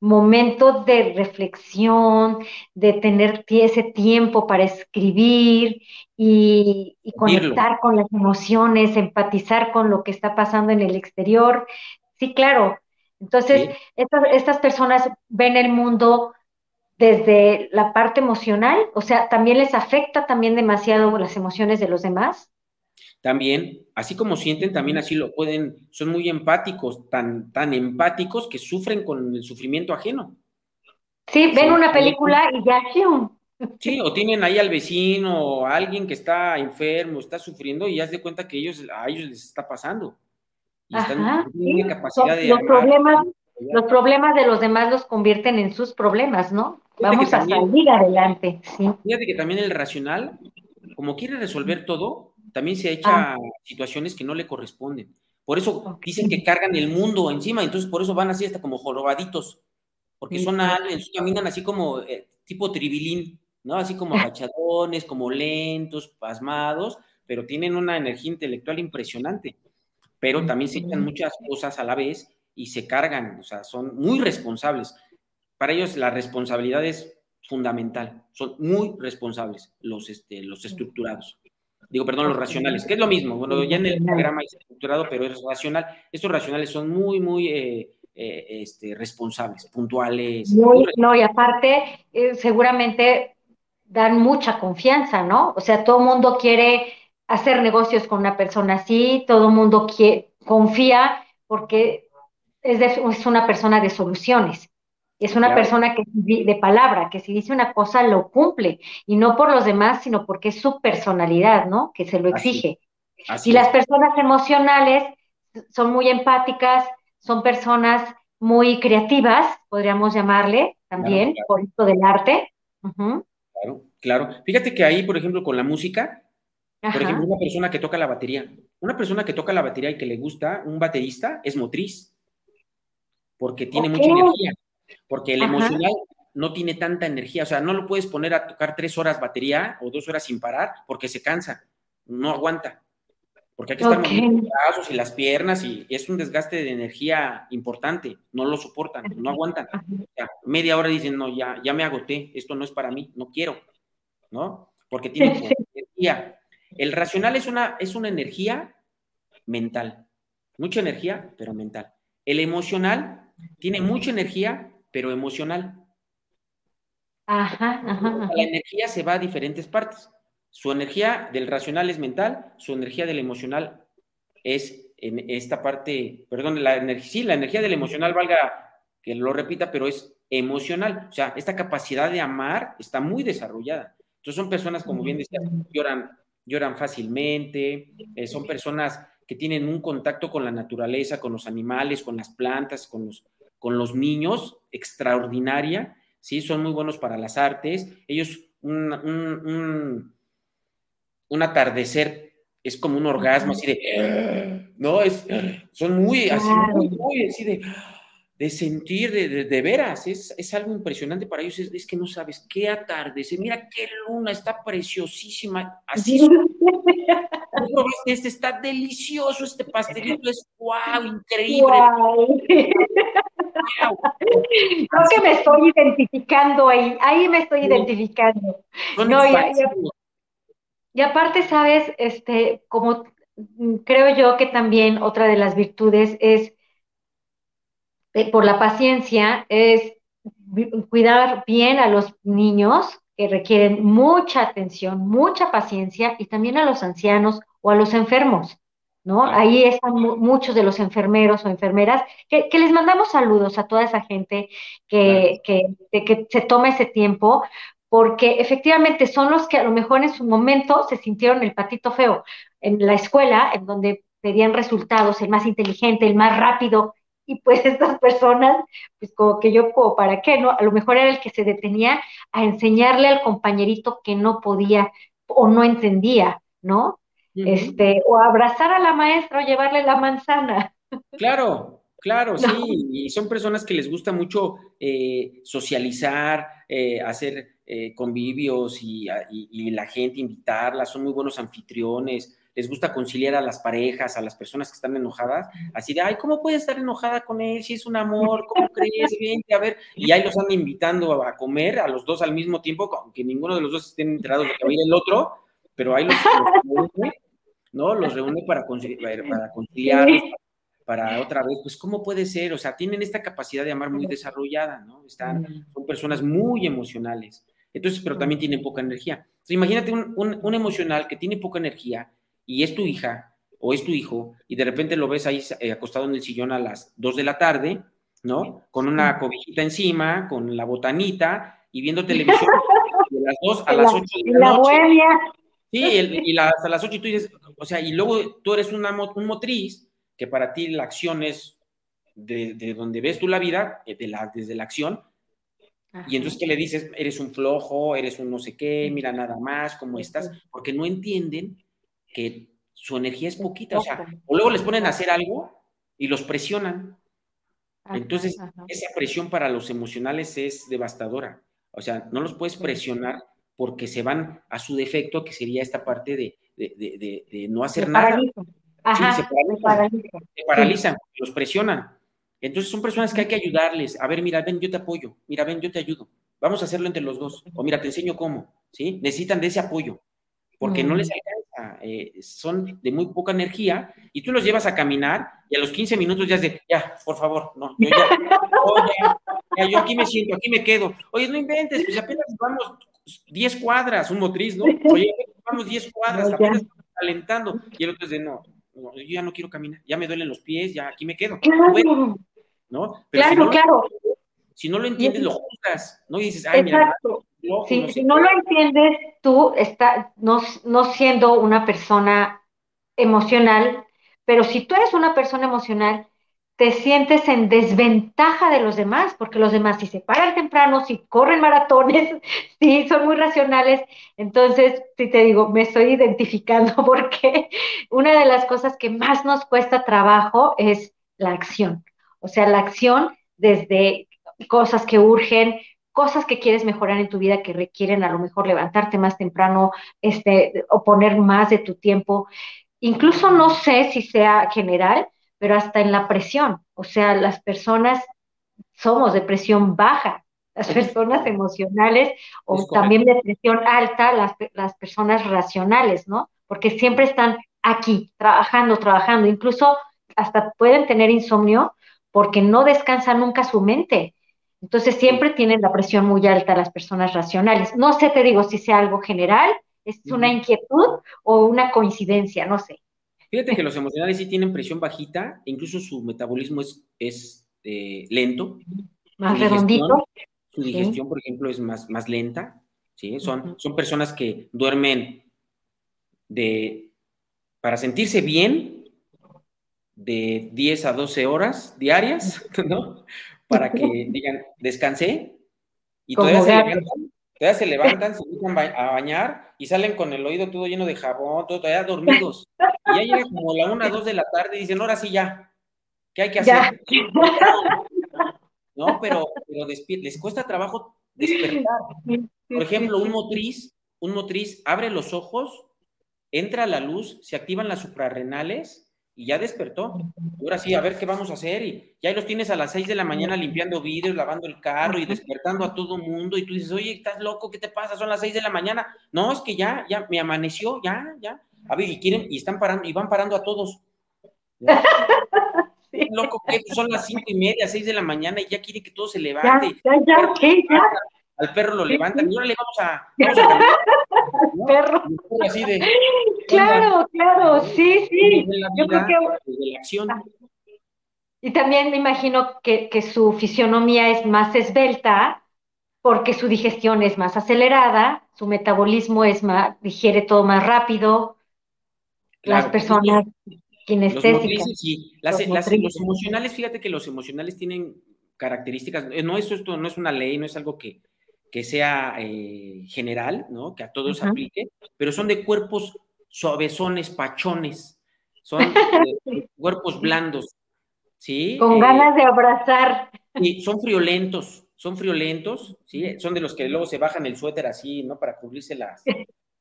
momento de reflexión, de tener ese tiempo para escribir y, conectar con las emociones, empatizar con lo que está pasando en el exterior. Sí, claro. Entonces, estas, personas ven el mundo desde la parte emocional, o sea, también les afecta también demasiado las emociones de los demás. También, así como sienten, también así lo pueden, son muy empáticos, tan, tan empáticos que sufren con el sufrimiento ajeno. Sí, ven una película y ya, Sí, o tienen ahí al vecino o a alguien que está enfermo, está sufriendo y ya se de cuenta que ellos, a ellos les está pasando. Y Ajá, capacidad de los, problemas, los problemas de los demás los convierten en sus problemas, ¿no? Vamos a salir adelante. Sí. Fíjate que también el racional, como quiere resolver todo, también se echa ah. situaciones que no le corresponden. Por eso dicen que cargan el mundo encima, entonces por eso van así hasta como jorobaditos, porque son aliens, caminan así como eh, tipo tribilín, ¿no? Así como agachadones, como lentos, pasmados, pero tienen una energía intelectual impresionante. Pero también se echan muchas cosas a la vez y se cargan, o sea, son muy responsables. Para ellos la responsabilidad es fundamental, son muy responsables los, este, los estructurados digo, perdón, los racionales, que es lo mismo, bueno, ya en el programa es estructurado, pero es racional. Estos racionales son muy, muy eh, eh, este, responsables, puntuales. no, y aparte, eh, seguramente dan mucha confianza, ¿no? O sea, todo el mundo quiere hacer negocios con una persona así, todo el mundo confía porque es, es una persona de soluciones. Es una persona que de palabra, que si dice una cosa lo cumple, y no por los demás, sino porque es su personalidad, ¿no? Que se lo exige. y las personas emocionales son muy empáticas, son personas muy creativas, podríamos llamarle también, por esto del arte. Claro, claro. Fíjate que ahí, por ejemplo, con la música, por ejemplo, una persona que toca la batería, una persona que toca la batería y que le gusta, un baterista, es motriz, porque tiene mucha energía. Porque el emocional no tiene tanta energía, o sea, no lo puedes poner a tocar tres horas batería o dos horas sin parar porque se cansa, no aguanta. Porque hay que estar moviendo los brazos y las piernas y es un desgaste de energía importante, no lo soportan, no aguantan. O sea, media hora dicen, no, ya, ya me agoté, esto no es para mí, no quiero, ¿no? Porque tiene energía. El racional es una, es una energía mental, mucha energía, pero mental. El emocional tiene mucha energía, pero emocional. Ajá, ajá, La energía se va a diferentes partes. Su energía del racional es mental, su energía del emocional es en esta parte, perdón, la energía, sí, la energía del emocional, valga que lo repita, pero es emocional. O sea, esta capacidad de amar está muy desarrollada. Entonces son personas, como bien decía, lloran, lloran fácilmente, eh, son personas que tienen un contacto con la naturaleza, con los animales, con las plantas, con los, con los niños extraordinaria, ¿sí? Son muy buenos para las artes. Ellos, un, un, atardecer es como un orgasmo así de, ¿no? Es, son muy así, muy, muy así de, de sentir, de, de, veras, es, es, algo impresionante para ellos, es, que no sabes qué atardecer, mira qué luna, está preciosísima, así. este está delicioso, este pastelito es wow, increíble. Creo que me estoy identificando ahí, ahí me estoy identificando. No, y, aparte, sabes, este, como creo yo que también otra de las virtudes es eh, por la paciencia, es cuidar bien a los niños que requieren mucha atención, mucha paciencia y también a los ancianos o a los enfermos. ¿no? Ahí están muchos de los enfermeros o enfermeras, que, les mandamos saludos a toda esa gente que, que, se toma ese tiempo, porque efectivamente son los que a lo mejor en su momento se sintieron el patito feo en la escuela, en donde pedían resultados, el más inteligente, el más rápido, y pues estas personas, pues como que yo, como para qué, ¿no? A lo mejor era el que se detenía a enseñarle al compañerito que no podía o no entendía, ¿no? este, o abrazar a la maestra o llevarle la manzana. Claro, claro, sí, y son personas que les gusta mucho eh, socializar, eh, hacer eh, convivios y, la gente invitarlas, son muy buenos anfitriones, les gusta conciliar a las parejas, a las personas que están enojadas, así de, ay, ¿cómo puede estar enojada con él si es un amor? ¿Cómo crees? Vente, a ver, y ahí los andan invitando a comer a los dos al mismo tiempo, aunque ninguno de los dos estén enterados de que va a ir el otro, pero ahí los, ¿no? Los reúne para, conciliar, para para otra vez, pues, ¿cómo puede ser? O sea, tienen esta capacidad de amar muy desarrollada, ¿no? Están, son personas muy emocionales. Entonces, pero también tienen poca energía. imagínate un, emocional que tiene poca energía y es tu hija o es tu hijo y de repente lo ves ahí eh, acostado en el sillón a las 2 de la tarde, ¿no? Con una cobijita encima, con la botanita y viendo televisión de las 2 a las 8 de la, noche. Sí, y hasta las 8 y tú dices, o sea, y luego tú eres una, un motriz, que para ti la acción es de, donde ves tú la vida, eh, de la, desde la acción, y entonces, ¿qué le dices? Eres un flojo, eres un no sé qué, mira nada más, ¿cómo estás? Porque no entienden que su energía es poquita, o sea, o luego les ponen a hacer algo y los presionan. Entonces, esa presión para los emocionales es devastadora. O sea, no los puedes presionar porque se van a su defecto, que sería esta parte de, de, no hacer nada. se, paralizan, los presionan. Entonces son personas que hay que ayudarles. A ver, mira, ven, yo te apoyo. Mira, ven, yo te ayudo. Vamos a hacerlo entre los dos. O mira, te enseño cómo. ¿Sí? Necesitan de ese apoyo. Porque no les alcanza. Eh, son de muy poca energía. Y tú los llevas a caminar y a los 15 minutos ya es de, ya, por favor, no, yo ya, ya, yo aquí me siento, aquí me quedo. Oye, no inventes, pues apenas vamos 10 cuadras, un motriz, ¿no? Oye, vamos 10 cuadras, apenas estamos calentando. Y el otro dice, no, no, yo ya no quiero caminar, ya me duelen los pies, ya aquí me quedo. Claro. ¿No? Pero claro, si no, claro. Si no lo entiendes, lo juzgas, ¿no? Y dices, ay, Exacto. mira. Si no lo entiendes, tú estás no, no siendo una persona emocional, pero si tú eres una persona emocional, te sientes en desventaja de los demás, porque los demás si se paran temprano, si corren maratones, si son muy racionales, entonces, si te digo, me estoy identificando porque una de las cosas que más nos cuesta trabajo es la acción, o sea, la acción desde cosas que urgen, cosas que quieres mejorar en tu vida que requieren a lo mejor levantarte más temprano, este, o poner más de tu tiempo. Incluso no sé si sea general, pero hasta en la presión. O sea, las personas somos de presión baja, las personas emocionales o también de presión alta, las, las personas racionales, ¿no? Porque siempre están aquí, trabajando, trabajando, incluso hasta pueden tener insomnio porque no descansa nunca su mente. Entonces siempre tienen la presión muy alta las personas racionales. No sé, te digo, si sea algo general, es una inquietud o una coincidencia, no sé. Fíjate que los emocionales sí tienen presión bajita, incluso su metabolismo es, es eh, lento. Más redondito. Su digestión, por ejemplo, es más, más lenta. ¿sí? Son, son personas que duermen de, para sentirse bien de 10 a 12 horas diarias, ¿no? Para que digan, descansé y todavía se, levantan, todavía se levantan, se a bañar y salen con el oído todo lleno de jabón, todo todavía dormidos. Y ya llega como la una, dos de la tarde y dicen, ahora sí ya, ¿qué hay que hacer? ¿no? Pero, pero les cuesta trabajo despertar. Por ejemplo, un motriz, un motriz abre los ojos, entra la luz, se activan las suprarrenales y ya despertó. Ahora sí, a ver qué vamos a hacer. Y ya los tienes a las 6 de la mañana limpiando vidrios, lavando el carro y despertando a todo mundo. Y tú dices, oye, ¿estás loco? ¿Qué te pasa? Son las 6 de la mañana. No, es que ya, ya, me amaneció, ya, ya. A ver, y quieren, y están parando, y van parando a todos. Loco, que son las cinco y media, seis de la mañana y ya quieren que todo se levante. Ya, ya, ya, Al perro lo levantan y ahora le vamos a, vamos a Perro. Así de, Claro, claro, sí, sí. Yo creo que... Y también me imagino que, su fisionomía es más esbelta porque su digestión es más acelerada, su metabolismo es más, digiere todo más rápido. las personas kinestésicas. Los, los emocionales, fíjate que los emocionales tienen características, no es esto, no es una ley, no es algo que, que sea eh, general, ¿no? Que a todos aplique, pero son de cuerpos suavezones, pachones, son cuerpos blandos, ¿sí? Con eh, ganas de abrazar. Y son friolentos, son friolentos, ¿sí? Son de los que luego se bajan el suéter así, ¿no? Para cubrirse las,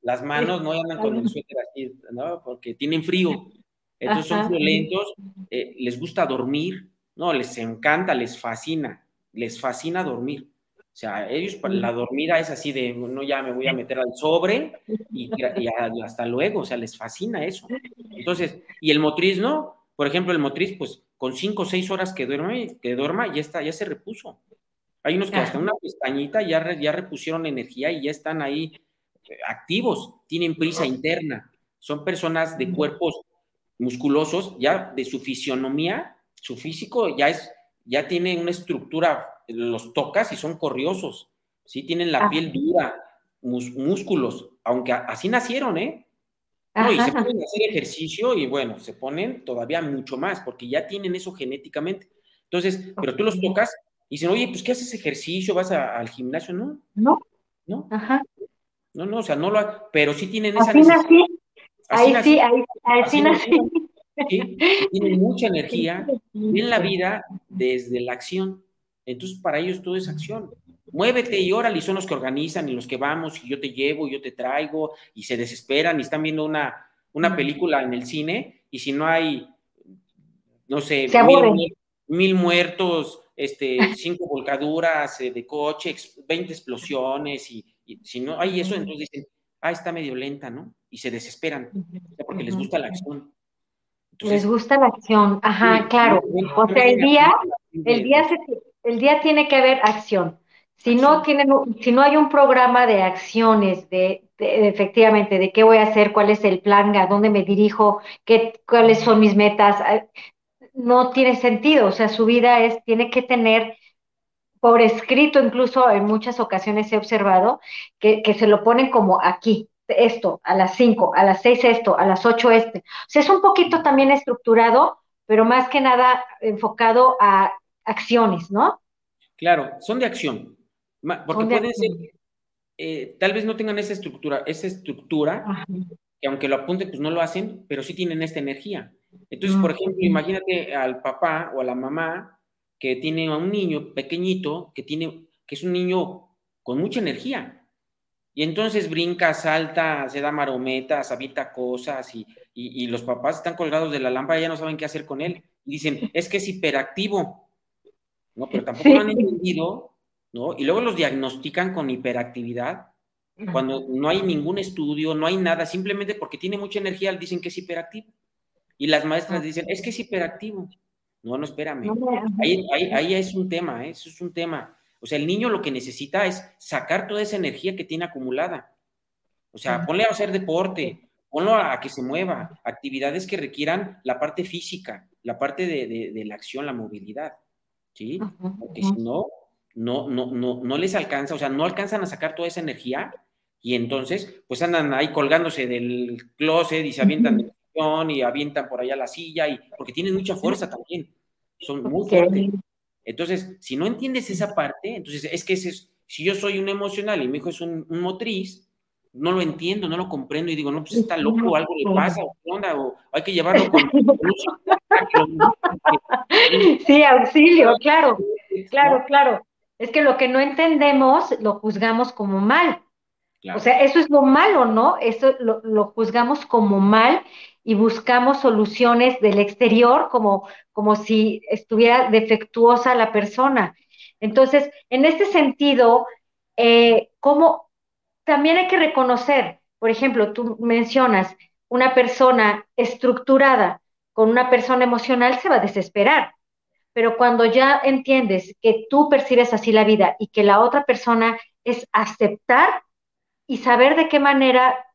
las manos, no andan con el suéter así, ¿no? Porque tienen frío. Entonces son friolentos, eh, les gusta dormir, ¿no? Les encanta, les fascina, les fascina dormir. O sea, ellos, la dormida es así de, no, ya me voy a meter al sobre y, hasta luego, o sea, les fascina eso. Entonces, y el motriz, ¿no? Por ejemplo, el motriz, pues con cinco o seis horas que duerme, que duerma, ya está, ya se repuso. Hay unos que hasta una pestañita ya, ya repusieron energía y ya están ahí eh, activos, tienen prisa interna. Son personas de cuerpos musculosos, ya de su fisionomía, su físico ya es, ya tiene una estructura los tocas y son corriosos, ¿sí? Tienen la piel dura, músculos, aunque así nacieron, ¿eh? y se pueden hacer ejercicio y bueno, se ponen todavía mucho más porque ya tienen eso genéticamente. Entonces, pero tú los tocas y dicen, oye, pues ¿qué haces ejercicio? ¿Vas al gimnasio? No. No. No. Ajá. No, no, o sea, no lo pero sí tienen esa así Nací. Ahí sí, ahí, así nací. Tienen mucha energía, en la vida desde la acción. Entonces, para ellos todo es acción. Muévete y órale, y son los que organizan y los que vamos y yo te llevo y yo te traigo y se desesperan y están viendo una, una película en el cine y si no hay, no sé, mil, muertos, este, cinco volcaduras eh, de coche, 20 explosiones y, si no hay eso, entonces dicen, ah, está medio lenta, ¿no? Y se desesperan, porque les gusta la acción. Les gusta la acción, ajá, claro. O sea, el día, el día se, el día tiene que haber acción. Si no, tienen, si no hay un programa de acciones, de, efectivamente, de qué voy a hacer, cuál es el plan, a dónde me dirijo, qué, cuáles son mis metas, ah, no tiene sentido. O sea, su vida es, tiene que tener por escrito, incluso en muchas ocasiones he observado, que, que se lo ponen como aquí, esto, a las 5, a las 6 esto, a las 8 este. O sea, es un poquito también estructurado, pero más que nada enfocado a acciones, ¿no? Claro, son de acción. Porque pueden ser, eh, tal vez no tengan esa estructura, esa estructura, que aunque lo apunten, pues no lo hacen, pero sí tienen esta energía. Entonces, por ejemplo, imagínate al papá o a la mamá que tiene a un niño pequeñito, que tiene, que es un niño con mucha energía. Y entonces brinca, salta, se da marometas, habita cosas y, y, y los papás están colgados de la lámpara y ya no saben qué hacer con él. Y dicen, es que es hiperactivo. ¿no? Pero tampoco lo han entendido, ¿no? Y luego los diagnostican con hiperactividad, cuando no hay ningún estudio, no hay nada, simplemente porque tiene mucha energía dicen que es hiperactivo. Y las maestras dicen, es que es hiperactivo. No, no, espérame. Ahí, ahí, es un tema, ¿eh? eso es un tema. O sea, el niño lo que necesita es sacar toda esa energía que tiene acumulada. O sea, ponle a hacer deporte, ponlo a que se mueva, actividades que requieran la parte física, la parte de la acción, la movilidad. ¿sí? Porque si no, no, no, no, no les alcanza, o sea, no alcanzan a sacar toda esa energía y entonces, pues andan ahí colgándose del closet y se avientan del sillón y avientan por allá la silla y porque tienen mucha fuerza también, son muy fuertes. Entonces, si no entiendes esa parte, entonces es que ese es, si yo soy un emocional y mi hijo es un, motriz, no lo entiendo, no lo comprendo y digo, no, pues está loco, algo le pasa, o qué onda, o hay que llevarlo con, Sí, auxilio, claro. claro, claro. Es que lo que no entendemos lo juzgamos como mal. O sea, eso es lo malo, ¿no? Eso lo, lo, juzgamos como mal y buscamos soluciones del exterior como, como si estuviera defectuosa la persona. Entonces, en este sentido, eh, como también hay que reconocer, por ejemplo, tú mencionas una persona estructurada con una persona emocional se va a desesperar, pero cuando ya entiendes que tú percibes así la vida y que la otra persona es aceptar y saber de qué manera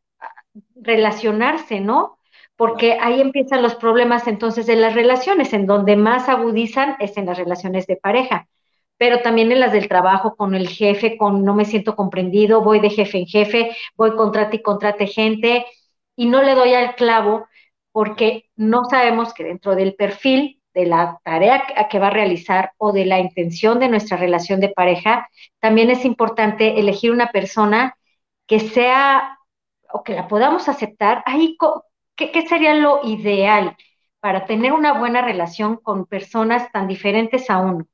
relacionarse, ¿no? Porque ahí empiezan los problemas entonces de las relaciones, en donde más agudizan es en las relaciones de pareja pero también en las del trabajo, con el jefe, con no me siento comprendido, voy de jefe en jefe, voy contrate y contrate gente y no le doy al clavo porque no sabemos que dentro del perfil de la tarea que va a realizar o de la intención de nuestra relación de pareja, también es importante elegir una persona que sea o que la podamos aceptar. Ahí, ¿qué, qué sería lo ideal para tener una buena relación con personas tan diferentes a uno?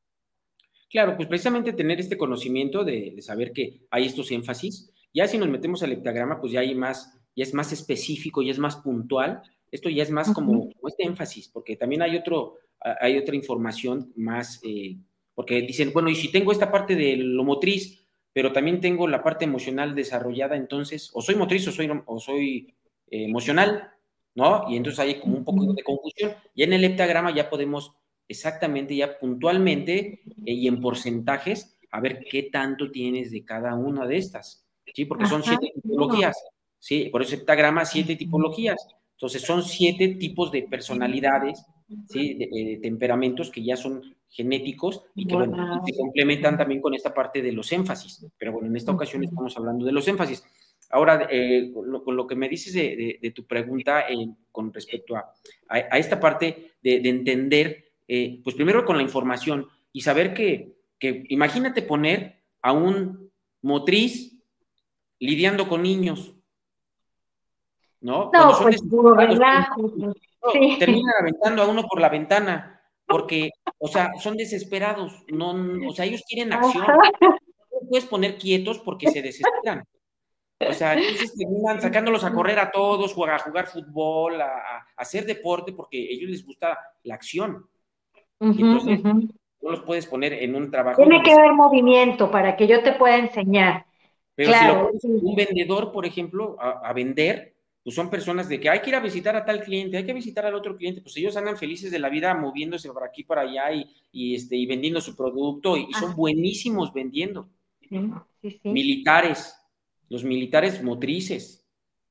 Claro, pues precisamente tener este conocimiento de, saber que hay estos énfasis. Ya si nos metemos al heptagrama, pues ya hay más, ya es más específico, ya es más puntual. Esto ya es más como, este énfasis, porque también hay otro, hay otra información más, eh, porque dicen, bueno, y si tengo esta parte de lo motriz, pero también tengo la parte emocional desarrollada, entonces, o soy motriz o soy, o soy eh, emocional, ¿no? Y entonces hay como un poco de confusión. Y en el heptagrama ya podemos exactamente ya puntualmente eh, y en porcentajes a ver qué tanto tienes de cada una de estas, ¿sí? Porque son siete tipologías, ¿sí? Por eso heptagrama, siete tipologías. Entonces son siete tipos de personalidades, ¿sí? De, temperamentos que ya son genéticos y que se complementan también con esta parte de los énfasis. Pero bueno, en esta ocasión estamos hablando de los énfasis. Ahora, eh, con, lo, que me dices de, tu pregunta con respecto a, a, esta parte de, entender eh, pues primero con la información y saber que, imagínate poner a un motriz lidiando con niños, ¿no? No, pues puro relajo. Terminan aventando a uno por la ventana, porque, o sea, son desesperados, no, o sea, ellos quieren acción. No puedes poner quietos porque se desesperan. O sea, entonces terminan sacándolos a correr a todos, a jugar fútbol, a, a, hacer deporte, porque a ellos les gusta la acción entonces, no los puedes poner en un trabajo. Tiene que haber movimiento para que yo te pueda enseñar. Pero claro. si lo un vendedor, por ejemplo, a, vender, pues son personas de que hay que ir a visitar a tal cliente, hay que visitar al otro cliente, pues ellos andan felices de la vida moviéndose por aquí, por allá y, este, y vendiendo su producto y, son buenísimos vendiendo. Militares, los militares motrices,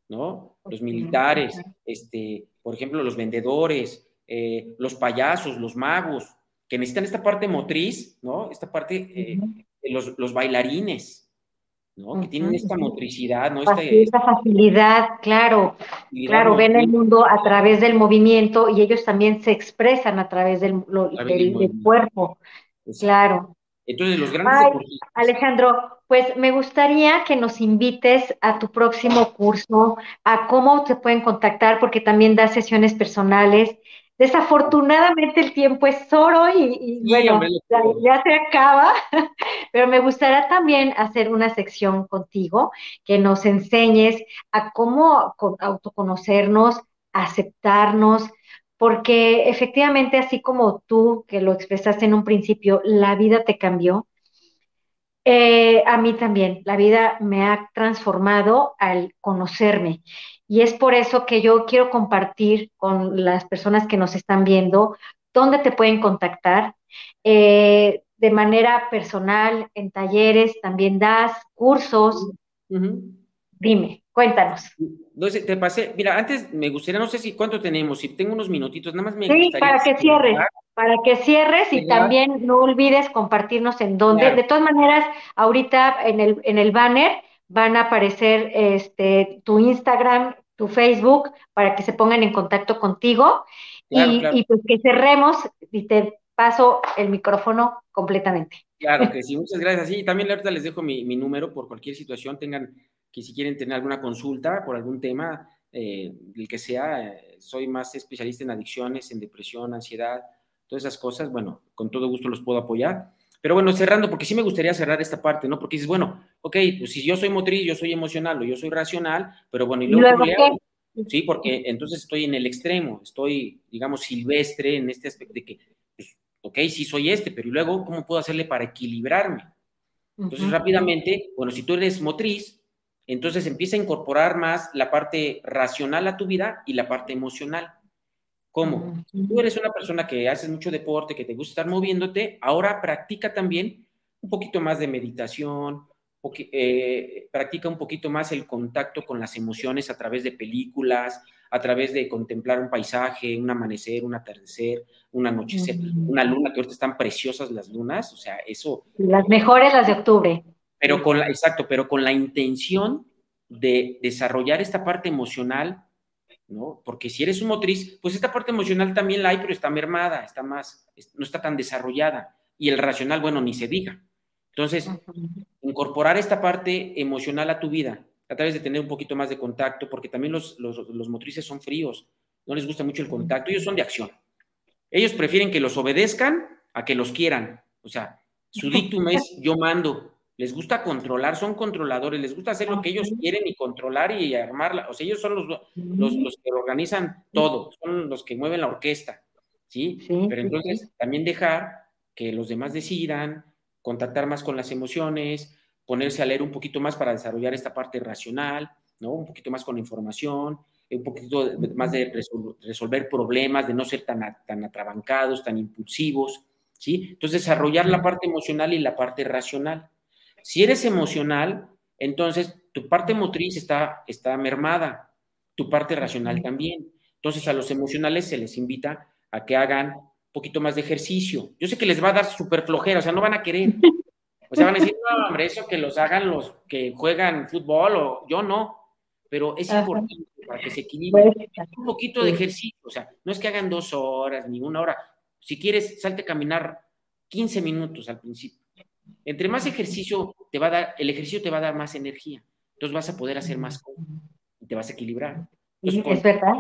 ¿no? Los militares, este, por ejemplo, los vendedores, eh, los payasos, los magos, que necesitan esta parte motriz, ¿no? Esta parte, eh, los, bailarines, ¿no? Que tienen esta motricidad, ¿no? esta facilidad, claro, claro, ven el mundo a través del movimiento y ellos también se expresan a través del, cuerpo, claro. Entonces, los grandes Alejandro, pues me gustaría que nos invites a tu próximo curso, a cómo te pueden contactar, porque también das sesiones personales. Desafortunadamente el tiempo es oro y, bueno, ya, se acaba, pero me gustaría también hacer una sección contigo que nos enseñes a cómo autoconocernos, aceptarnos, porque efectivamente así como tú que lo expresaste en un principio, la vida te cambió. Eh, a mí también, la vida me ha transformado al conocerme y es por eso que yo quiero compartir con las personas que nos están viendo dónde te pueden contactar. Eh, de manera personal, en talleres, también das cursos. Dime, cuéntanos. No sé, te pasé, mira, antes me gustaría, no sé si cuánto tenemos, si tengo unos minutitos, nada más me Sí, para que cierres, para que cierres y también no olvides compartirnos en dónde. De todas maneras, ahorita en el, en el banner van a aparecer este, tu Instagram, tu Facebook, para que se pongan en contacto contigo y, pues que cerremos y te paso el micrófono completamente. Claro que sí, muchas gracias. Sí, también ahorita les dejo mi, número por cualquier situación, tengan que si quieren tener alguna consulta por algún tema, eh, el que sea, soy más especialista en adicciones, en depresión, ansiedad, todas esas cosas, bueno, con todo gusto los puedo apoyar. Pero bueno, cerrando, porque sí me gustaría cerrar esta parte, ¿no? Porque dices, bueno, ok, pues si yo soy motriz, yo soy emocional o yo soy racional, pero bueno, y luego, Sí, porque entonces estoy en el extremo, estoy, digamos, silvestre en este aspecto de que, ok, sí soy este, pero luego, ¿cómo puedo hacerle para equilibrarme? Entonces, rápidamente, bueno, si tú eres motriz, entonces empieza a incorporar más la parte racional a tu vida y la parte emocional. ¿Cómo? Tú eres una persona que haces mucho deporte, que te gusta estar moviéndote, ahora practica también un poquito más de meditación, eh, practica un poquito más el contacto con las emociones a través de películas, a través de contemplar un paisaje, un amanecer, un atardecer, un anochecer, una luna, que ahorita están preciosas las lunas, o sea, eso. Las mejores las de octubre. Pero con la, exacto, pero con la intención de desarrollar esta parte emocional ¿no? Porque si eres un motriz, pues esta parte emocional también la hay, pero está mermada, está más, no está tan desarrollada. Y el racional, bueno, ni se diga. Entonces, incorporar esta parte emocional a tu vida, a través de tener un poquito más de contacto, porque también los, los, motrices son fríos, no les gusta mucho el contacto, ellos son de acción. Ellos prefieren que los obedezcan a que los quieran. O sea, su dictum es yo mando, les gusta controlar, son controladores, les gusta hacer lo que ellos quieren y controlar y armarla. O sea, ellos son los, los, que organizan todo, son los que mueven la orquesta, ¿sí? Pero entonces también dejar que los demás decidan, contactar más con las emociones, ponerse a leer un poquito más para desarrollar esta parte racional, ¿no? Un poquito más con información, un poquito más de resolver problemas, de no ser tan, tan atrabancados, tan impulsivos, ¿sí? Entonces, desarrollar la parte emocional y la parte racional. Si eres emocional, entonces tu parte motriz está, está mermada, tu parte racional también. Entonces a los emocionales se les invita a que hagan un poquito más de ejercicio. Yo sé que les va a dar súper flojera, o sea, no van a querer. O sea, van a decir, no, hombre, eso que los hagan los que juegan fútbol o yo no. Pero es importante para que se equilibre un poquito de ejercicio. O sea, no es que hagan dos horas ni una hora. Si quieres, salte a caminar 15 minutos al principio. Entre más ejercicio te va a dar, el ejercicio te va a dar más energía. Entonces vas a poder hacer más cosas y te vas a equilibrar. Es verdad.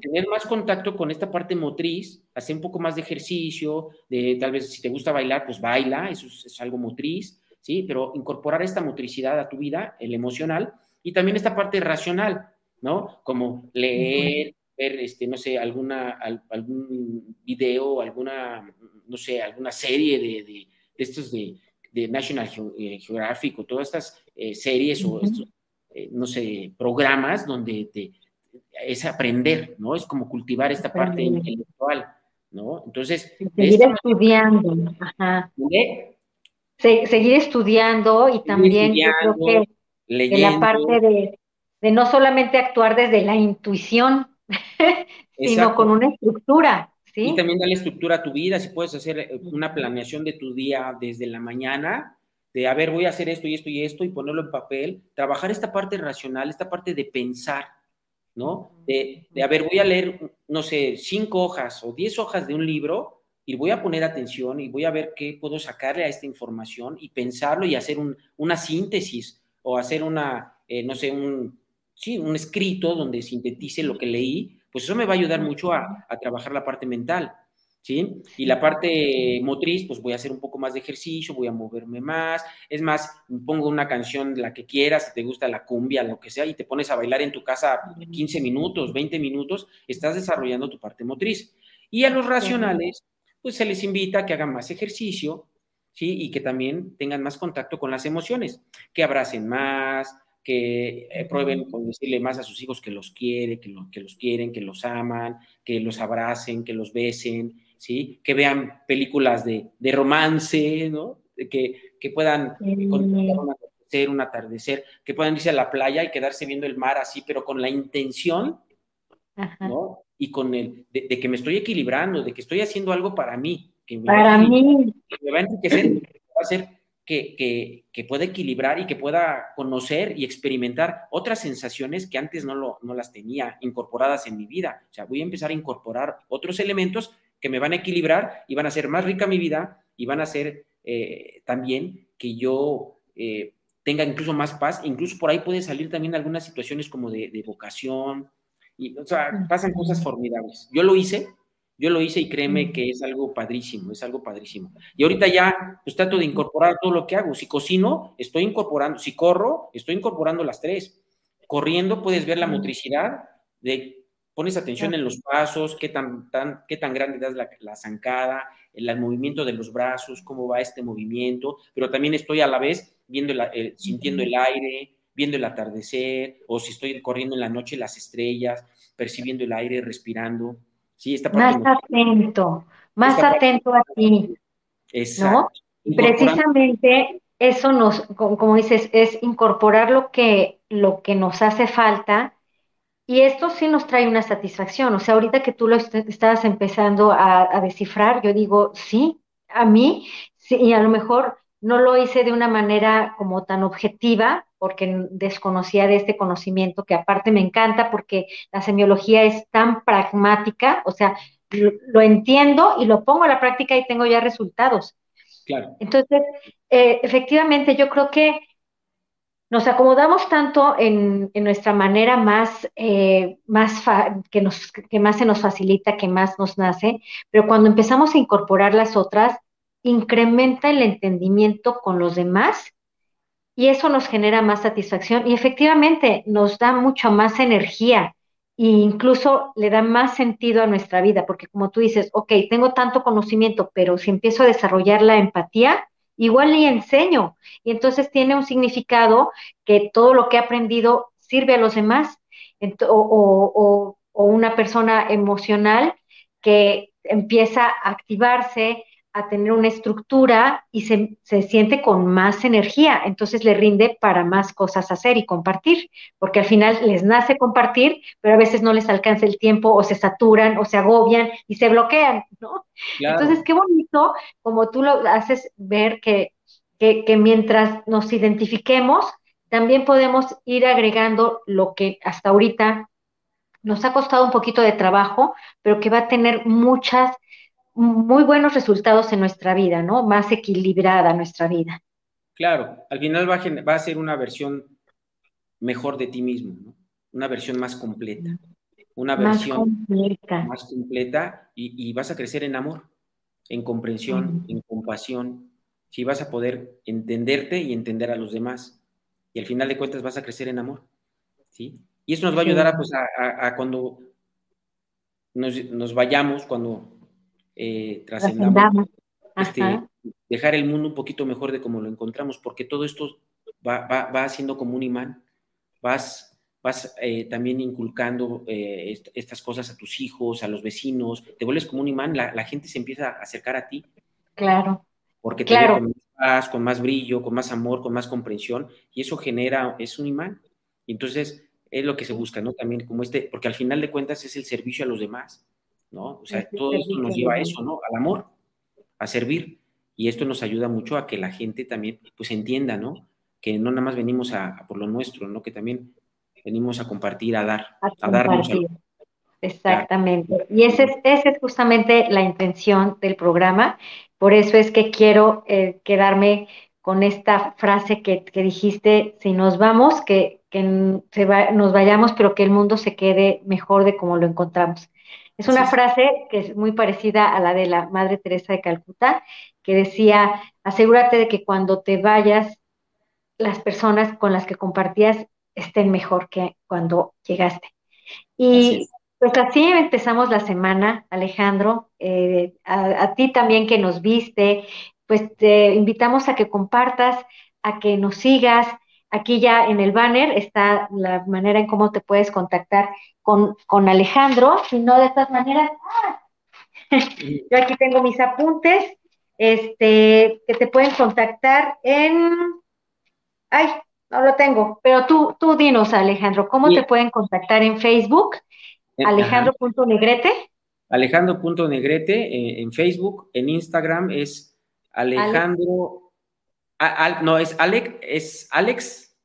Tener más contacto con esta parte motriz, hacer un poco más de ejercicio, de tal vez si te gusta bailar, pues baila, eso es, algo motriz, ¿sí? Pero incorporar esta motricidad a tu vida, el emocional, y también esta parte racional, ¿no? Como leer, ver, este, no sé, alguna, algún video, alguna, no sé, alguna serie de, de estos de, de National eh, Geographic o todas estas eh, series o estos, eh, no sé, programas donde te, es aprender, ¿no? Es como cultivar esta parte intelectual, ¿no? Entonces... Seguir estudiando, ajá. seguir estudiando y también yo creo que la parte de, de, no solamente actuar desde la intuición, sino con una estructura, y también dale estructura a tu vida, si puedes hacer eh, una planeación de tu día desde la mañana, de, a ver, voy a hacer esto y esto y esto y ponerlo en papel, trabajar esta parte racional, esta parte de pensar, ¿no? De, de, a ver, voy a leer, no sé, cinco hojas o diez hojas de un libro y voy a poner atención y voy a ver qué puedo sacarle a esta información y pensarlo y hacer un, una síntesis o hacer una, eh, no sé, un, sí, un escrito donde sintetice lo que leí pues eso me va a ayudar mucho a, trabajar la parte mental, ¿sí? Y la parte motriz, pues voy a hacer un poco más de ejercicio, voy a moverme más, es más, pongo una canción, la que quieras, si te gusta la cumbia, lo que sea, y te pones a bailar en tu casa 15 minutos, 20 minutos, estás desarrollando tu parte motriz. Y a los racionales, pues se les invita a que hagan más ejercicio, ¿sí? Y que también tengan más contacto con las emociones, que abracen más, que eh, prueben con decirle más a sus hijos que los quiere, que, que los quieren, que los aman, que los abracen, que los besen, ¿sí? Que vean películas de, de romance, ¿no? Que, que puedan contemplar un atardecer, un atardecer, que puedan irse a la playa y quedarse viendo el mar así, pero con la intención, ¿no? Y con el, de, que me estoy equilibrando, de que estoy haciendo algo para mí. Que para mí. Que me va a enriquecer, va a ser que, que, pueda equilibrar y que pueda conocer y experimentar otras sensaciones que antes no, lo, no las tenía incorporadas en mi vida. O sea, voy a empezar a incorporar otros elementos que me van a equilibrar y van a hacer más rica mi vida y van a hacer eh, también que yo eh, tenga incluso más paz. Incluso por ahí pueden salir también algunas situaciones como de, de vocación. Y, o sea, pasan cosas formidables. Yo lo hice Yo lo hice y créeme que es algo padrísimo, es algo padrísimo. Y ahorita ya, pues trato de incorporar todo lo que hago. Si cocino, estoy incorporando, si corro, estoy incorporando las tres. Corriendo puedes ver la motricidad, de, pones atención en los pasos, qué tan, tan, qué tan grande das la, zancada, el, movimiento de los brazos, cómo va este movimiento, pero también estoy a la vez viendo sintiendo el aire, viendo el atardecer, o si estoy corriendo en la noche, las estrellas, percibiendo el aire, respirando. Sí, esta parte más atento, más atento a ti. Exacto. ¿no? Precisamente eso nos, como, dices, es incorporar lo que, lo que nos hace falta y esto sí nos trae una satisfacción. O sea, ahorita que tú lo estabas empezando a, a descifrar, yo digo, sí, a mí, sí, y a lo mejor no lo hice de una manera como tan objetiva, porque desconocía de este conocimiento, que aparte me encanta porque la semiología es tan pragmática, o sea, lo, entiendo y lo pongo a la práctica y tengo ya resultados. Claro. Entonces, eh, efectivamente, yo creo que nos acomodamos tanto en, nuestra manera más, eh, que, más se nos facilita, que más nos nace, pero cuando empezamos a incorporar las otras, incrementa el entendimiento con los demás y eso nos genera más satisfacción y efectivamente nos da mucha más energía e incluso le da más sentido a nuestra vida, porque como tú dices, ok, tengo tanto conocimiento, pero si empiezo a desarrollar la empatía, igual le enseño. Y entonces tiene un significado que todo lo que he aprendido sirve a los demás. O, o una persona emocional que empieza a activarse, a tener una estructura y se, siente con más energía, entonces le rinde para más cosas hacer y compartir, porque al final les nace compartir, pero a veces no les alcanza el tiempo o se saturan o se agobian y se bloquean, ¿no? Entonces, qué bonito como tú lo haces ver que, que, que mientras nos identifiquemos, también podemos ir agregando lo que hasta ahorita nos ha costado un poquito de trabajo, pero que va a tener muchas muy buenos resultados en nuestra vida, ¿no? Más equilibrada nuestra vida. Claro, al final va a, va a ser una versión mejor de ti mismo, ¿no? Una versión más completa, una versión más completa y, vas a crecer en amor, en comprensión, en compasión, si vas a poder entenderte y entender a los demás. Y al final de cuentas vas a crecer en amor, ¿sí? Y eso nos va a ayudar a, pues, a, cuando nos, nos, vayamos, cuando eh, trascendamos, este, dejar el mundo un poquito mejor de como lo encontramos, porque todo esto va, va, haciendo como un imán, vas, vas eh, también inculcando eh, estas cosas a tus hijos, a los vecinos, te vuelves como un imán, la, gente se empieza a acercar a ti. Claro. Porque te claro. con más paz, con más brillo, con más amor, con más comprensión, y eso genera, es un imán. Y entonces es lo que se busca, ¿no? También como este, porque al final de cuentas es el servicio a los demás. ¿No? O sea, todo esto nos lleva a eso, ¿no? Al amor, a servir. Y esto nos ayuda mucho a que la gente también, pues, entienda, ¿no? Que no nada más venimos a, por lo nuestro, ¿no? Que también venimos a compartir, a dar, a, darnos. Exactamente. Y esa es, esa es justamente la intención del programa. Por eso es que quiero eh, quedarme con esta frase que, que, dijiste, si nos vamos, que, que se va, nos vayamos, pero que el mundo se quede mejor de como lo encontramos. Es una frase que es muy parecida a la de la Madre Teresa de Calcuta, que decía, asegúrate de que cuando te vayas, las personas con las que compartías estén mejor que cuando llegaste. Y pues así empezamos la semana, Alejandro. Eh, a, ti también que nos viste, pues te invitamos a que compartas, a que nos sigas. Aquí ya en el banner está la manera en cómo te puedes contactar con, Alejandro, sino de estas maneras, ¡ah! yo aquí tengo mis apuntes, este, que te pueden contactar en, ay, no lo tengo, pero tú, tú dinos, Alejandro, ¿cómo te pueden contactar en Facebook? Eh, Alejandro.negrete. Alejandro.negrete eh, en Facebook, en Instagram es Alejandro, no, es Alex, es Alex.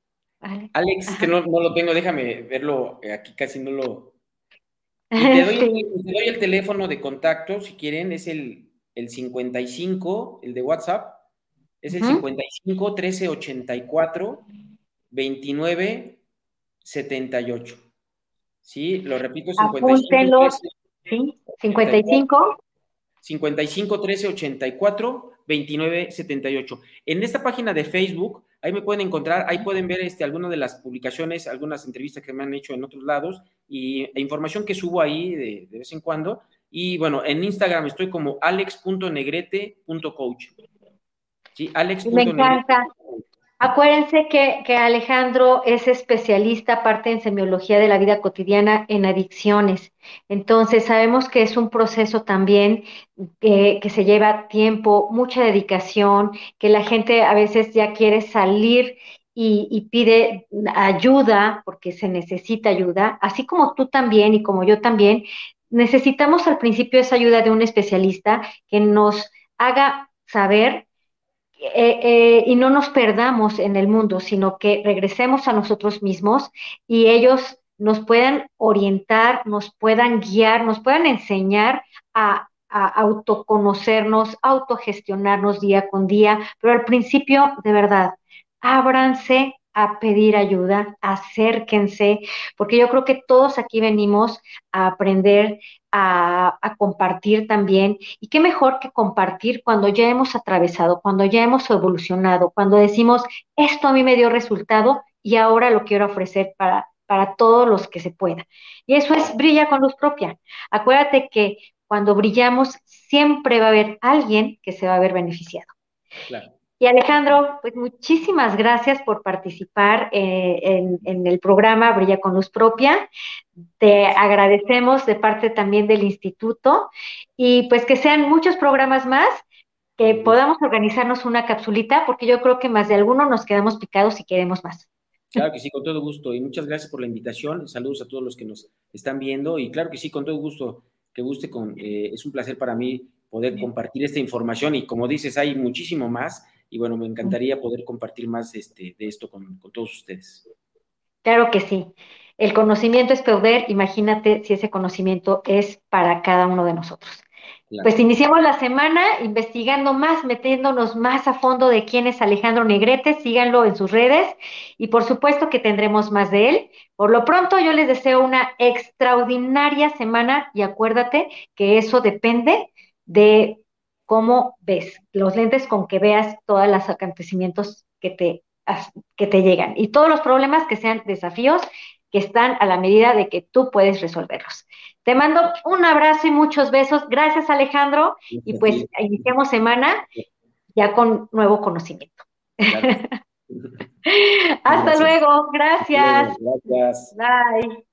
Alex, que no, lo tengo, déjame verlo, eh, aquí casi no lo... te, doy, el teléfono de contacto, si quieren, es el, el 55, el de WhatsApp, es el 55 13 84 29 78. Sí, lo repito, 55 13, 55 55 13 84 29 78. En esta página de Facebook, ahí me pueden encontrar, ahí pueden ver este, algunas de las publicaciones, algunas entrevistas que me han hecho en otros lados y e información que subo ahí de, de vez en cuando. Y bueno, en Instagram estoy como alex.negrete.coach. Sí. Me encanta. Acuérdense que, Alejandro es especialista, aparte en semiología de la vida cotidiana, en adicciones. Entonces, sabemos que es un proceso también que se lleva tiempo, mucha dedicación, que la gente a veces ya quiere salir y, y, pide ayuda porque se necesita ayuda, así como tú también y como yo también, necesitamos al principio esa ayuda de un especialista que nos haga saber eh, eh, y no nos perdamos en el mundo, sino que regresemos a nosotros mismos y ellos nos puedan orientar, nos puedan guiar, nos puedan enseñar a, a autoconocernos, autogestionarnos día con día, pero al principio, de verdad, ábranse a pedir ayuda, acérquense, porque yo creo que todos aquí venimos a aprender, a, compartir también. Y qué mejor que compartir cuando ya hemos atravesado, cuando ya hemos evolucionado, cuando decimos, esto a mí me dio resultado y ahora lo quiero ofrecer para, para todos los que se pueda. Y eso es brilla con luz propia. Acuérdate que cuando brillamos siempre va a haber alguien que se va a ver beneficiado. Claro. Y Alejandro, pues muchísimas gracias por participar eh, en, el programa Brilla con Luz Propia. Te agradecemos de parte también del instituto y pues que sean muchos programas más, que podamos organizarnos una capsulita, porque yo creo que más de alguno nos quedamos picados y queremos más. Claro que sí, con todo gusto. Y muchas gracias por la invitación. Saludos a todos los que nos están viendo. Y claro que sí, con todo gusto, que guste. Con, eh, es un placer para mí poder compartir esta información. Y como dices, hay muchísimo más y bueno, me encantaría poder compartir más este, de esto con, todos ustedes. Claro que sí. El conocimiento es poder, imagínate si ese conocimiento es para cada uno de nosotros. Pues iniciamos la semana investigando más, metiéndonos más a fondo de quién es Alejandro Negrete, síganlo en sus redes y por supuesto que tendremos más de él. Por lo pronto yo les deseo una extraordinaria semana y acuérdate que eso depende de cómo ves, los lentes con que veas todos los acontecimientos que te, que te llegan y todos los problemas que sean desafíos que están a la medida de que tú puedes resolverlos. Te mando un abrazo y muchos besos. Gracias, Alejandro. Y pues iniciamos semana ya con nuevo conocimiento. Hasta luego. Gracias. Gracias. Bye.